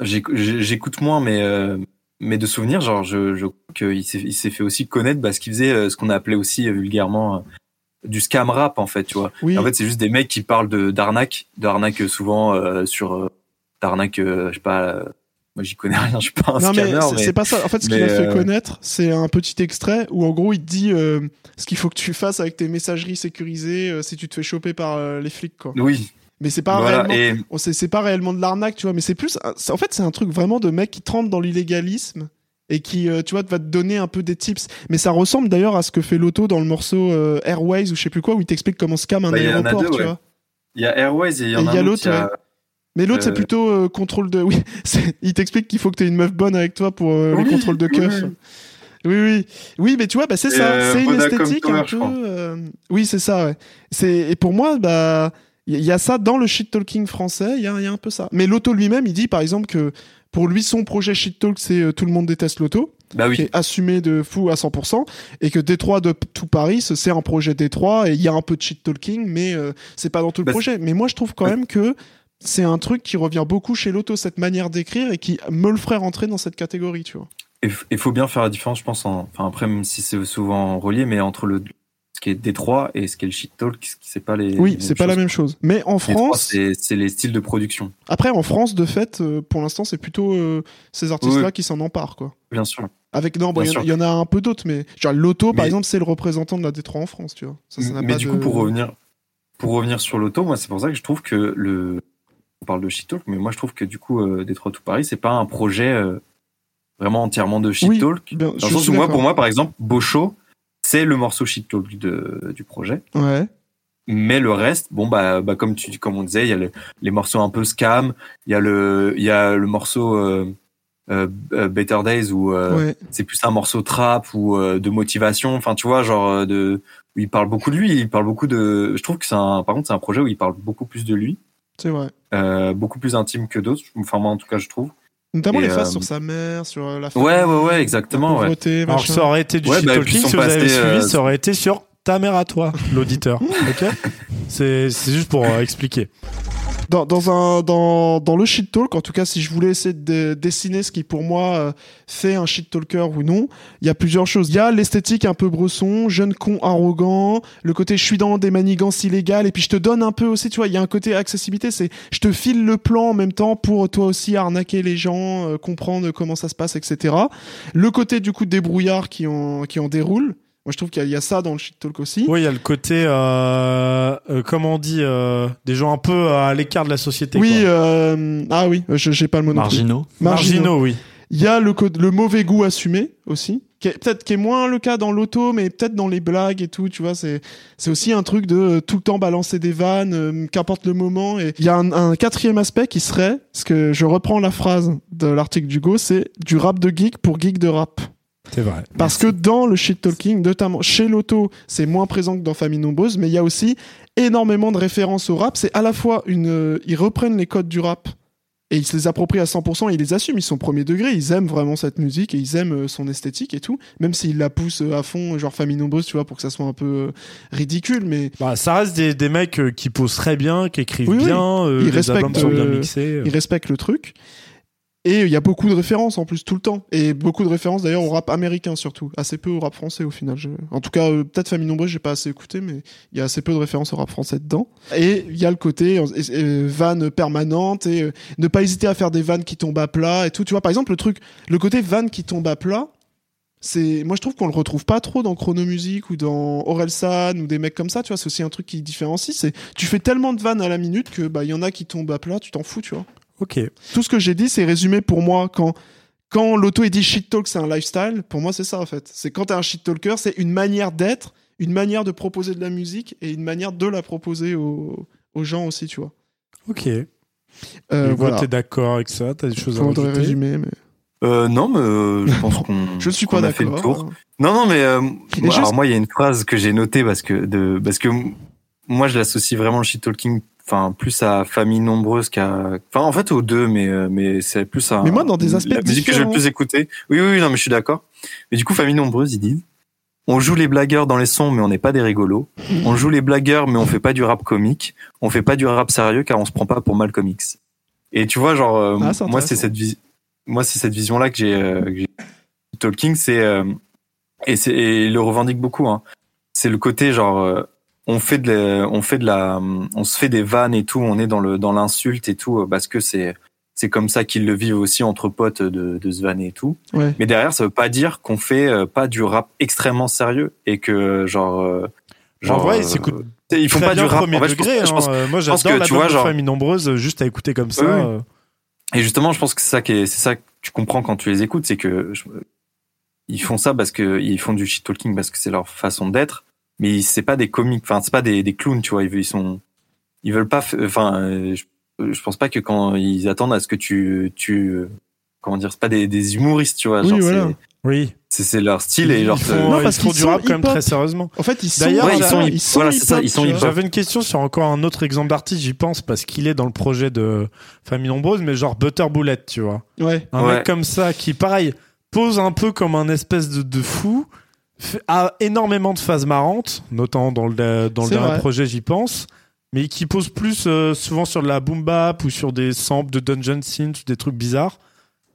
j'écoute moins, mais, euh, mais de souvenirs, genre, je, je qu'il s'est, il s'est fait aussi connaître parce qu'il faisait euh, ce qu'on appelait aussi euh, vulgairement du scam rap en fait, tu vois. Oui. En fait, c'est juste des mecs qui parlent de d'arnaque, d'arnaque souvent euh, sur d'arnaque, euh, je sais pas. Moi, j'y connais rien, je suis pas un non mais scammer, c'est- mais, c'est pas ça. En fait, ce qu'il a fait euh, connaître, c'est un petit extrait où en gros il te dit euh, ce qu'il faut que tu fasses avec tes messageries sécurisées euh, si tu te fais choper par les flics quoi. oui, Mais c'est pas voilà. réellement Et c'est pas réellement de l'arnaque, tu vois, mais c'est plus en fait c'est un truc vraiment de mec qui trempe dans l'illégalisme et qui tu vois va te donner un peu des tips. Mais ça ressemble d'ailleurs à ce que fait Loto dans le morceau euh, Airways ou je sais plus quoi où il t'explique comment scam un Bah, aéroport, deux, tu ouais. vois. il y a Airways et il y en Et a y a l'autre, a- Mais l'autre, c'est Euh, plutôt euh, contrôle de. Oui, il t'explique qu'il faut que tu aies une meuf bonne avec toi pour euh, les Oui, contrôles de keuf. oui. Oui, oui. Oui, mais tu vois, bah, c'est ça. euh, c'est une esthétique un peu. euh, Oui, c'est ça, ouais. C'est... Et pour moi, bah. Il y a ça dans le shit talking français, il y a, il y a un peu ça. Mais Loto lui-même, il dit par exemple que pour lui, son projet shit talk, c'est euh, tout le monde déteste Loto, Bah qui oui. est assumé de fou à 100%, et que Détroit de tout Paris, c'est un projet Détroit, et il y a un peu de shit talking, mais euh, c'est pas dans tout le Bah, projet. Mais moi, je trouve quand même que c'est un truc qui revient beaucoup chez Loto, cette manière d'écrire, et qui me le ferait rentrer dans cette catégorie, tu vois. Il faut bien faire la différence, je pense. En... Enfin après, même si c'est souvent relié, mais entre le ce qui est Détroit et ce qui est le shit talk, ce qui c'est pas les. Oui, c'est pas la même chose. Mais en France, c'est les styles de production, après en France, de fait, euh, pour l'instant, c'est plutôt euh, ces artistes-là Oui. qui s'en emparent, quoi. bien sûr. Avec non, bon, Bien il y en a- sûr. il y, en a un peu d'autres, mais genre Loto, par exemple, c'est le représentant de la Détroit en France, tu vois. Ça, ça n'a mais pas du de- coup, pour revenir, pour revenir sur l'auto, moi, c'est pour ça que je trouve que le. On parle de shit talk, mais moi, je trouve que du coup, euh, Détroit tout Paris, c'est pas un projet euh, vraiment entièrement de shit Oui, talk. Bien, Dans le sens où moi, pour moi, par exemple, Bocho, c'est le morceau shit talk de, du projet. Ouais. Mais le reste, bon bah, bah comme tu comme on disait, il y a le- les morceaux un peu scam, il y a le il y a le morceau euh, euh, Better Days où euh, ouais. c'est plus un morceau trap ou euh, de motivation. Enfin, tu vois, genre de où il parle beaucoup de lui, il parle beaucoup de. Je trouve que c'est un par contre c'est un projet où il parle beaucoup plus de lui, C'est vrai. euh, beaucoup plus intime que d'autres. Enfin moi en tout cas je trouve. Notamment Et, les phases euh, sur sa mère, sur euh, la Ouais famille, ouais ouais exactement ouais. pauvreté, Alors ça aurait été du Ouais, shit bah, si vous avez suivi, euh, ça aurait été sur ta mère à toi, l'auditeur. ok C'est c'est juste pour euh, expliquer. Dans, dans, un, dans, dans le shit talk, en tout cas, si je voulais essayer de dessiner ce qui pour moi euh, fait un shit talker ou non, il y a plusieurs choses. Il y a l'esthétique un peu bresson, jeune con arrogant, le côté je suis dans des manigances illégales, et puis je te donne un peu aussi, tu vois, il y a un côté accessibilité, c'est je te file le plan en même temps pour toi aussi arnaquer les gens, euh, comprendre comment ça se passe, etc. Le côté du coup débrouillard qui en, qui en déroule. Moi, je trouve qu'il y, a- il y a ça dans le shit talk aussi. Oui, il y a le côté, euh, euh, comment on dit, euh, des gens un peu à l'écart de la société. Oui, quoi. euh, ah oui, je j'ai pas le mot non plus. Marginaux. marginaux, oui. Il y a le, le mauvais goût assumé aussi, qui est peut-être qui est moins le cas dans l'auto, mais peut-être dans les blagues et tout, tu vois, c'est c'est aussi un truc de euh, tout le temps balancer des vannes, euh, qu'importe le moment. Et il y a un, un quatrième aspect qui serait, ce que je reprends la phrase de l'article du Go, c'est du rap de geek pour geek de rap. C'est vrai. Parce que dans le shit talking, notamment chez l'auto, c'est moins présent que dans Famille Nombreuse, mais il y a aussi énormément de références au rap. C'est à la fois une, euh, ils reprennent les codes du rap et ils se les approprient à 100%, ils les assument, ils sont premier degré, ils aiment vraiment cette musique et ils aiment euh, son esthétique et tout, même s'ils la poussent euh, à fond, genre Famille Nombreuse, tu vois, pour que ça soit un peu euh, ridicule, mais Bah, ça reste des, des mecs euh, qui posent très bien, qui écrivent Oui, oui. bien, euh, Ils les albums respectent, sont bien euh, mixés. ils respectent le truc. Et il y a beaucoup de références en plus tout le temps. Et beaucoup de références d'ailleurs au rap américain surtout. Assez peu au rap français au final. En tout cas, euh, peut-être Famille Nombreuse, j'ai pas assez écouté, mais il y a assez peu de références au rap français dedans. Et il y a le côté euh, vanne permanente et euh, ne pas hésiter à faire des vannes qui tombent à plat et tout. Tu vois, par exemple, le truc, le côté vanne qui tombe à plat, c'est moi je trouve qu'on le retrouve pas trop dans Chronomusique ou dans Orelsan ou des mecs comme ça tu vois c'est aussi un truc qui différencie c'est tu fais tellement de vannes à la minute que bah il y en a qui tombent à plat tu t'en fous tu vois Ok. tout ce que j'ai dit, c'est résumé pour moi quand quand l'auto est dit shit talk, c'est un lifestyle. Pour moi, c'est ça en fait. C'est quand t'es un shit talker, c'est une manière d'être, une manière de proposer de la musique et une manière de la proposer aux, aux gens aussi, tu vois. Ok. Euh, voilà. t'es d'accord avec ça? T'as des choses à rajouter? résumer, mais Euh, non mais euh, je pense qu'on. je suis pas a fait le d'accord. tour. Non, non, mais euh, moi, juste- alors moi, il y a une phrase que j'ai notée parce que de parce que moi, je l'associe vraiment le shit talking, enfin plus à famille nombreuse qu'à, enfin en fait aux deux, mais euh, mais c'est plus à. Mais moi, dans des aspects la musique que j'ai le plus écoutée. Oui, oui, oui, non, mais je suis d'accord. Mais du coup, famille nombreuse, ils disent. On joue les blagueurs dans les sons, mais on n'est pas des rigolos. On joue les blagueurs, mais on fait pas du rap comique. On fait pas du rap sérieux car on se prend pas pour Malcolm X. Et tu vois, genre, euh, Ah, moi, c'est cette vision, moi, c'est cette vision-là que j'ai, euh. Talking, c'est, euh, et c'est, le revendique beaucoup, hein. C'est le côté, genre, on fait de la, on fait de la, on se fait des vannes et tout, on est dans le dans l'insulte et tout parce que c'est c'est comme ça qu'ils le vivent aussi entre potes de, de se vanner et tout. Ouais. Mais derrière, ça veut pas dire qu'on fait euh, pas du rap extrêmement sérieux et que genre euh, En vrai, euh, ils ils font pas du rap. premier En fait, je pense- degré. je pense- hein. Euh, Moi, j'adore la tu vois, genre- famille nombreuse, juste à écouter comme ça. Oui. euh. Et justement, je pense que c'est ça qui est, c'est ça que tu comprends quand tu les écoutes, c'est que je- ils font ça parce que ils font du shit talking parce que c'est leur façon d'être, mais c'est pas des comiques, enfin c'est pas des, des clowns, tu vois, ils, ils sont, ils veulent pas, enfin, euh, je, je pense pas que quand ils attendent à ce que tu, tu, euh, comment dire, c'est pas des, des humoristes, tu vois, Oui, genre voilà. c'est- Oui. c'est, c'est leur style et euh, Non, ils parce qu'ils sont quand même très sérieusement. En fait, ils sont, D'ailleurs, Ouais, ils sont- ils sont voilà, ça, sont. J'avais une question sur encore un autre exemple d'artiste, j'y pense parce qu'il est dans le projet de Famille Nombreuse, mais genre Butter Bullet, tu vois. Ouais. Un Ouais. mec comme ça qui, pareil, pose un peu comme un espèce de, de fou, a énormément de phases marrantes, notamment dans le, dans le dernier vrai. projet, j'y pense, mais qui pose plus euh, souvent sur de la boom bap ou sur des samples de dungeon synth des trucs bizarres.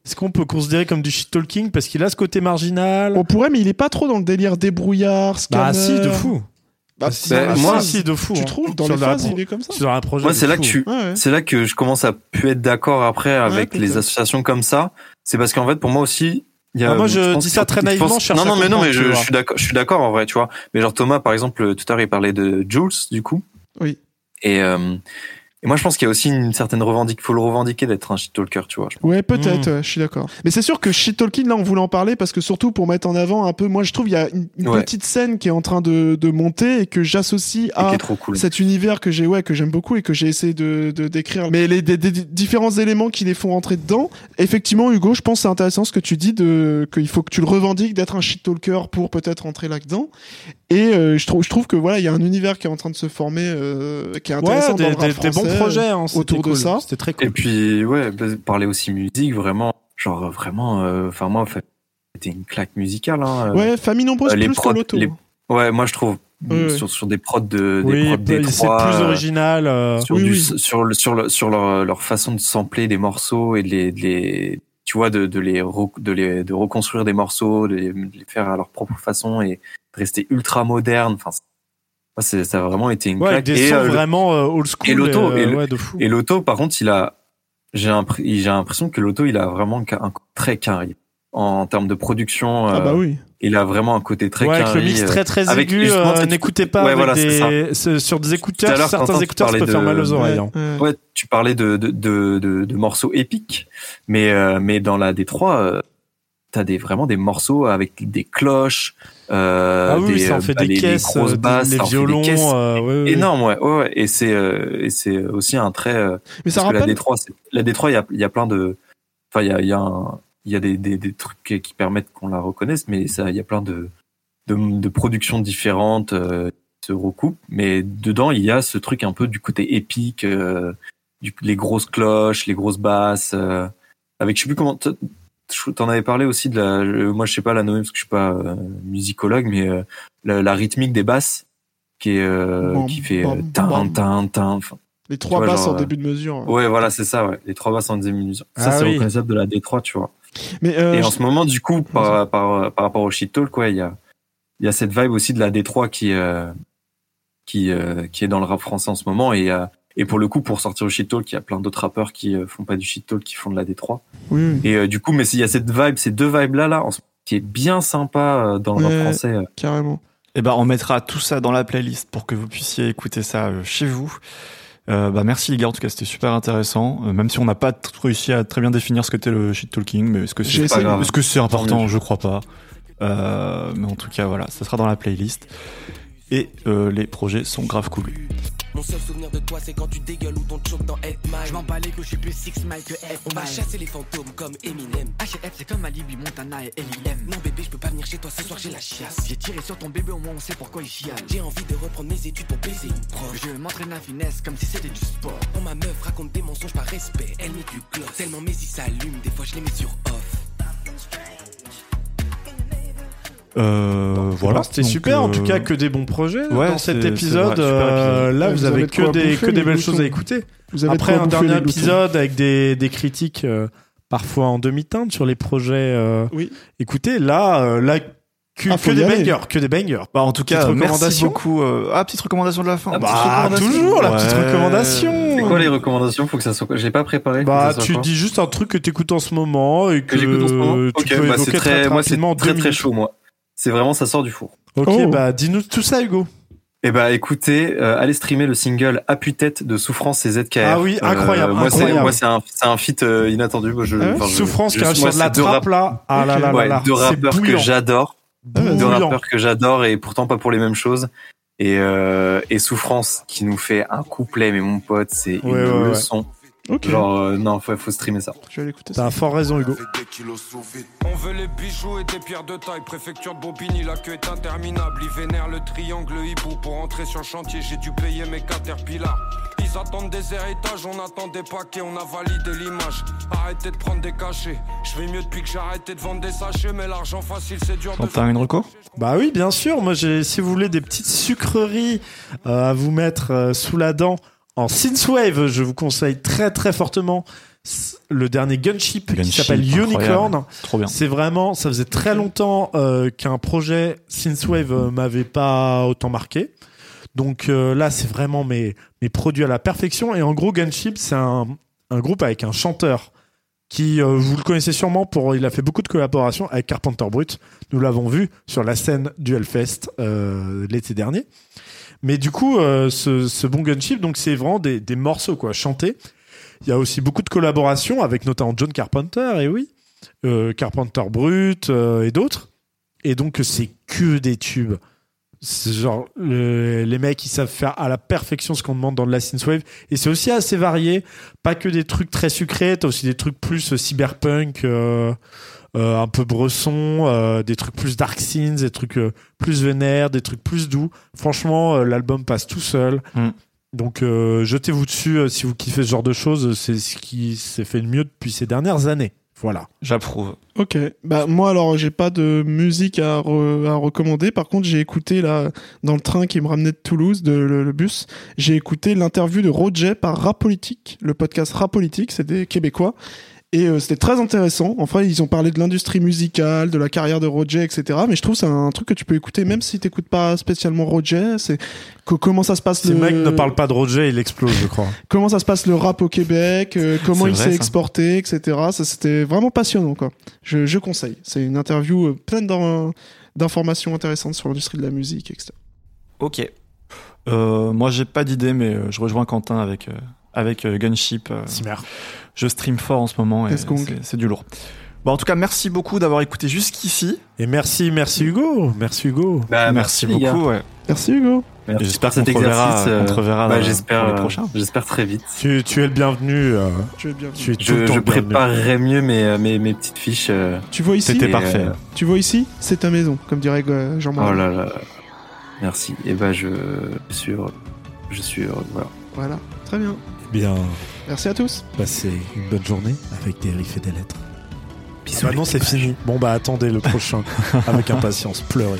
Est-ce qu'on peut considérer comme du shit talking? Parce qu'il a ce côté marginal On pourrait, mais il est pas trop dans le délire débrouillard, scanner. Bah si, de fou. Bah, bah, moi, si, de fou. tu hein. trouves dans Sur les phases, il est comme ça. Sur un projet Moi, c'est là fou. que tu, Ouais, ouais. c'est là que je commence à plus être d'accord après avec les associations comme ça. C'est parce qu'en fait, pour moi aussi, y a. Ah, moi, je pense dis ça très je naïvement, pense- je Non, non, mais non, mais je, je suis d'accord, je suis d'accord en vrai, tu vois. Mais genre Thomas, par exemple, tout à l'heure, il parlait de Jules, du coup. Oui. Et, euh, et moi, je pense qu'il y a aussi une certaine revendique, faut le revendiquer d'être un shit talker, tu vois. je- Ouais, peut-être, Mm. ouais, je suis d'accord. Mais c'est sûr que Shit Talking, là, on voulait en parler parce que surtout pour mettre en avant un peu, moi, je trouve il y a une, une Ouais. petite scène qui est en train de, de monter et que j'associe à est trop cool. cet univers que j'ai, ouais, que j'aime beaucoup et que j'ai essayé de, de décrire. Mais les des, des différents éléments qui les font rentrer dedans, effectivement, Hugo, je pense que c'est intéressant ce que tu dis de, qu'il faut que tu le revendiques d'être un shit talker pour peut-être rentrer là-dedans. Et euh, je trouve, je trouve que voilà, il y a un univers qui est en train de se former, euh, qui est intéressant Ouais, dans des, le rap des- des bons projets hein, c'était autour de ça. C'était très cool. Et puis, ouais, bah, parler aussi musique, vraiment, genre vraiment, euh, enfin moi, en fait, c'était une claque musicale. Hein, euh. Ouais, famille nombreuse Euh, les plus prods- que l'auto. les- Ouais, moi je trouve sur, sur des prods de des oui, prods des c'est trois, plus original. euh, sur, Oui, du- oui. sur, le, sur, le, sur leur, leur façon de sampler des morceaux et de les, de les tu vois, de, de, les, de, les, de reconstruire des morceaux, de les, de les faire à leur propre façon et de rester ultra moderne. Enfin, ça a vraiment été une ouais, avec claque. des Et, sons euh, vraiment euh, old school. et l'auto, euh, et ouais, l'auto, par contre, il a, j'ai l'impr- j'ai l'impression que l'auto, il a vraiment un très carré. En termes de production, Ah euh, bah oui. il a vraiment un côté très ouais, avec carré. le mix euh, très très avec- aigu, euh, n'écoutez pas Ouais, avec voilà, c'est des, sur des écouteurs. Certains Quentin, écouteurs, ça peut faire mal aux oreilles. hein. Ouais. Ouais, tu parlais de de de, de, de morceaux épiques, mais euh, mais dans la D3, euh, t'as des vraiment des morceaux avec des cloches, euh, Ah oui, des, ça en fait bah, des les, caisses, grosses basses, les fait des violons. caisses euh, ouais, ouais, ouais. énormes, ouais, ouais, ouais. Et c'est euh, et c'est aussi un trait. euh, Mais ça que la rappelle. D3, c'est- la D3, il y a il y a plein de, enfin il y a il y a un- il y a des, des des trucs qui permettent qu'on la reconnaisse, mais ça il y a plein de de, de productions différentes euh, qui se recoupent, mais dedans il y a ce truc un peu du côté épique, du, les grosses cloches, les grosses basses, avec je sais plus comment. T'en avais parlé aussi de la. euh, Moi je sais pas la nommer parce que je suis pas euh, musicologue, mais euh, la, la rythmique des basses qui est euh, Bam, qui fait bam, euh, tin tin tin. Enfin, Les trois vois, basses genre, en début de mesure. Ouais, voilà, c'est ça, ouais. Les trois basses en diminution. Ça, Ah c'est oui. reconnaissable de la D3, tu vois. Mais euh, Et en ce moment, du coup, par, par, par rapport au shit talk, quoi, il y a, il y a cette vibe aussi de la D3 qui, euh, qui, euh, qui est dans le rap français en ce moment. Et, euh, et pour le coup, pour sortir au shit talk, il y a plein d'autres rappeurs qui euh, font pas du shit talk, qui font de la D3. oui, Et euh, du coup, mais il y a cette vibe, ces deux vibes-là, là, en ce- qui est bien sympa euh, dans le Ouais. rap français. carrément. Et ben, on mettra tout ça dans la playlist pour que vous puissiez écouter ça chez vous. Euh, bah merci les gars, en tout cas c'était super intéressant. Euh, même si on n'a pas réussi à très bien définir ce qu'était le shit talking, mais est-ce que c'est est-ce que c'est important? Je crois pas. Euh, mais en tout cas voilà, ça sera dans la playlist. Et euh, les projets sont grave cool. Mon seul souvenir de toi, c'est quand tu dégueules ou ton choke dans Head Mile. Je m'en bats les couilles, je suis plus Six Mile que F. On va chasser les fantômes comme Eminem. HF, c'est comme Alibi, Montana et L.I.M. Non bébé, je peux pas venir chez toi ce soir, j'ai la chiasse. J'ai tiré sur ton bébé, au moins on sait pourquoi il chiale. J'ai envie de reprendre mes études pour baiser une prof. Je m'entraîne à finesse comme si c'était du sport. Quand ma meuf raconte des mensonges par respect, elle met du gloss. Tellement mes yeux s'allument, des fois je les mets sur off. Euh, voilà. C'était super, en euh, tout cas, que des bons projets ouais, dans cet épisode. vrai, Euh, là, vous, vous avez que des, bouffer, que des les belles choses à écouter. Vous avez Après un bouffer, dernier épisode avec des, des critiques euh, parfois en demi-teinte sur les projets. euh, Oui. Écoutez, là, euh, là, Que, Ah, que des aller. bangers, que des bangers. Bah, en tout cas, merci recommandation beaucoup. euh, Ah, petite recommandation de la fin. Ah, Bah, toujours la petite Ouais. recommandation. C'est quoi les recommandations? Faut que ça soit l'ai pas préparé. Bah, tu dis juste un truc que t'écoutes en ce moment et que, que j'écoute en ce moment? tu peux bah, évoquer c'est très, très, moi c'est très très chaud moi. C'est vraiment ça sort du four. Ok, Oh. bah dis-nous tout ça, Hugo. Eh bah écoutez, euh, allez streamer le single À tue-tête de Souffrance et ZKR. Ah oui, incroyable, moi c'est incroyable. moi c'est un c'est un feat euh, inattendu. Moi, je, Ah je- Souffrance je- qui arrive sur de la deux trappe rap- là. Ah là là là ouais, là. deux rappeurs que bouillant. j'adore, deux Bouillant. rappeurs que j'adore et pourtant pas pour les mêmes choses. Et, euh, et Souffrance qui nous fait un couplet, mais mon pote, c'est une Ouais, ouais, ouais. leçon. Ok, Genre euh, non, faut, faut streamer ça. je vais aller écouter ça. T'as fort raison, Hugo. On veut les bijoux et des pierres de taille. Préfecture de Bobigny, la queue est interminable. Ils vénèrent le triangle hibou. Pour entrer sur le chantier, j'ai dû payer mes caterpillars. Ils attendent des héritages, on attend des paquets, on a validé l'image. Arrêtez de prendre des cachets. Je vais mieux depuis que j'ai arrêté de vendre des sachets, mais l'argent facile c'est dur de Quentin, une reco Bah oui, bien sûr. Moi, j'ai, si vous voulez des petites sucreries euh, à vous mettre euh, sous la dent en synthwave, je vous conseille très très fortement le dernier Gunship, qui s'appelle. Unicorn. Trop bien. C'est vraiment, ça faisait très longtemps euh, qu'un projet synthwave euh, m'avait pas autant marqué. Donc euh, là, c'est vraiment mes, mes produits à la perfection. Et en gros, Gunship, c'est un, un groupe avec un chanteur qui, euh, vous le connaissez sûrement, pour, il a fait beaucoup de collaborations avec Carpenter Brut. Nous l'avons vu sur la scène du Hellfest l'été dernier. Mais du coup, euh, ce, bon Gunship, donc c'est vraiment des, morceaux quoi, chantés. Il y a aussi beaucoup de collaborations avec notamment John Carpenter, et oui, euh, Carpenter Brut euh, et d'autres. Et donc c'est que des tubes. Genre le- les mecs ils savent faire à la perfection ce qu'on demande dans de la synthwave et c'est aussi assez varié, pas que des trucs très sucrés, t'as aussi des trucs plus cyberpunk, un peu bresson, euh, des trucs plus dark scenes, des trucs euh, plus vénères, des trucs plus doux. Franchement, euh, l'album passe tout seul. Mm. Donc euh, jetez-vous dessus euh, si vous kiffez ce genre de choses, c'est ce qui s'est fait le mieux depuis ces dernières années. Voilà. J'approuve. Ok. Bah moi alors j'ai pas de musique à, re- à recommander. Par contre j'ai écouté là dans le train qui me ramenait de Toulouse, de, le, le bus, j'ai écouté l'interview de Roger par Rap Politique, le podcast Rap Politique, c'est des Québécois. Et euh, c'était très intéressant. Enfin, ils ont parlé de l'industrie musicale, de la carrière de Roger, etc. Mais je trouve que c'est un truc que tu peux écouter même si t'écoutes pas spécialement Roger. C'est co- comment ça se passe Si le le mec ne parle pas de Roger, il explose, je crois. comment ça se passe le rap au Québec, euh, comment il s'est exporté, etc. Ça, c'était vraiment passionnant, quoi. Je, je conseille. C'est une interview euh, pleine d'in- d'informations intéressantes sur l'industrie de la musique, etc. Ok. Euh, moi, j'ai pas d'idée, mais je rejoins Quentin avec, euh, avec euh, Gunship. euh, je stream fort en ce moment et c'est- du lourd. Bon, en tout cas, merci beaucoup d'avoir écouté jusqu'ici. Et merci, merci Hugo. Merci Hugo. Bah, merci, beaucoup. ouais. Merci Hugo. J'espère qu'on te reverra- euh, on te reverra bah, dans- j'espère, pour les prochains. J'espère très vite. Tu, tu es le bienvenu. euh, Tu es bien. tu es tout Je, préparerai mieux mes, mes, mes petites fiches. euh, Tu vois ici C'était parfait. euh, Tu vois ici C'est ta maison, comme dirait Jean-Marc. oh là là. Merci. Et bah, je suis heureux. Je suis heureux. Voilà. Voilà. Très bien. Bien, Merci à tous. passez une bonne journée avec des riffs et des lettres. Bisous. Ah bah non, c'est fini. Bon bah attendez le prochain avec impatience. Pleurez.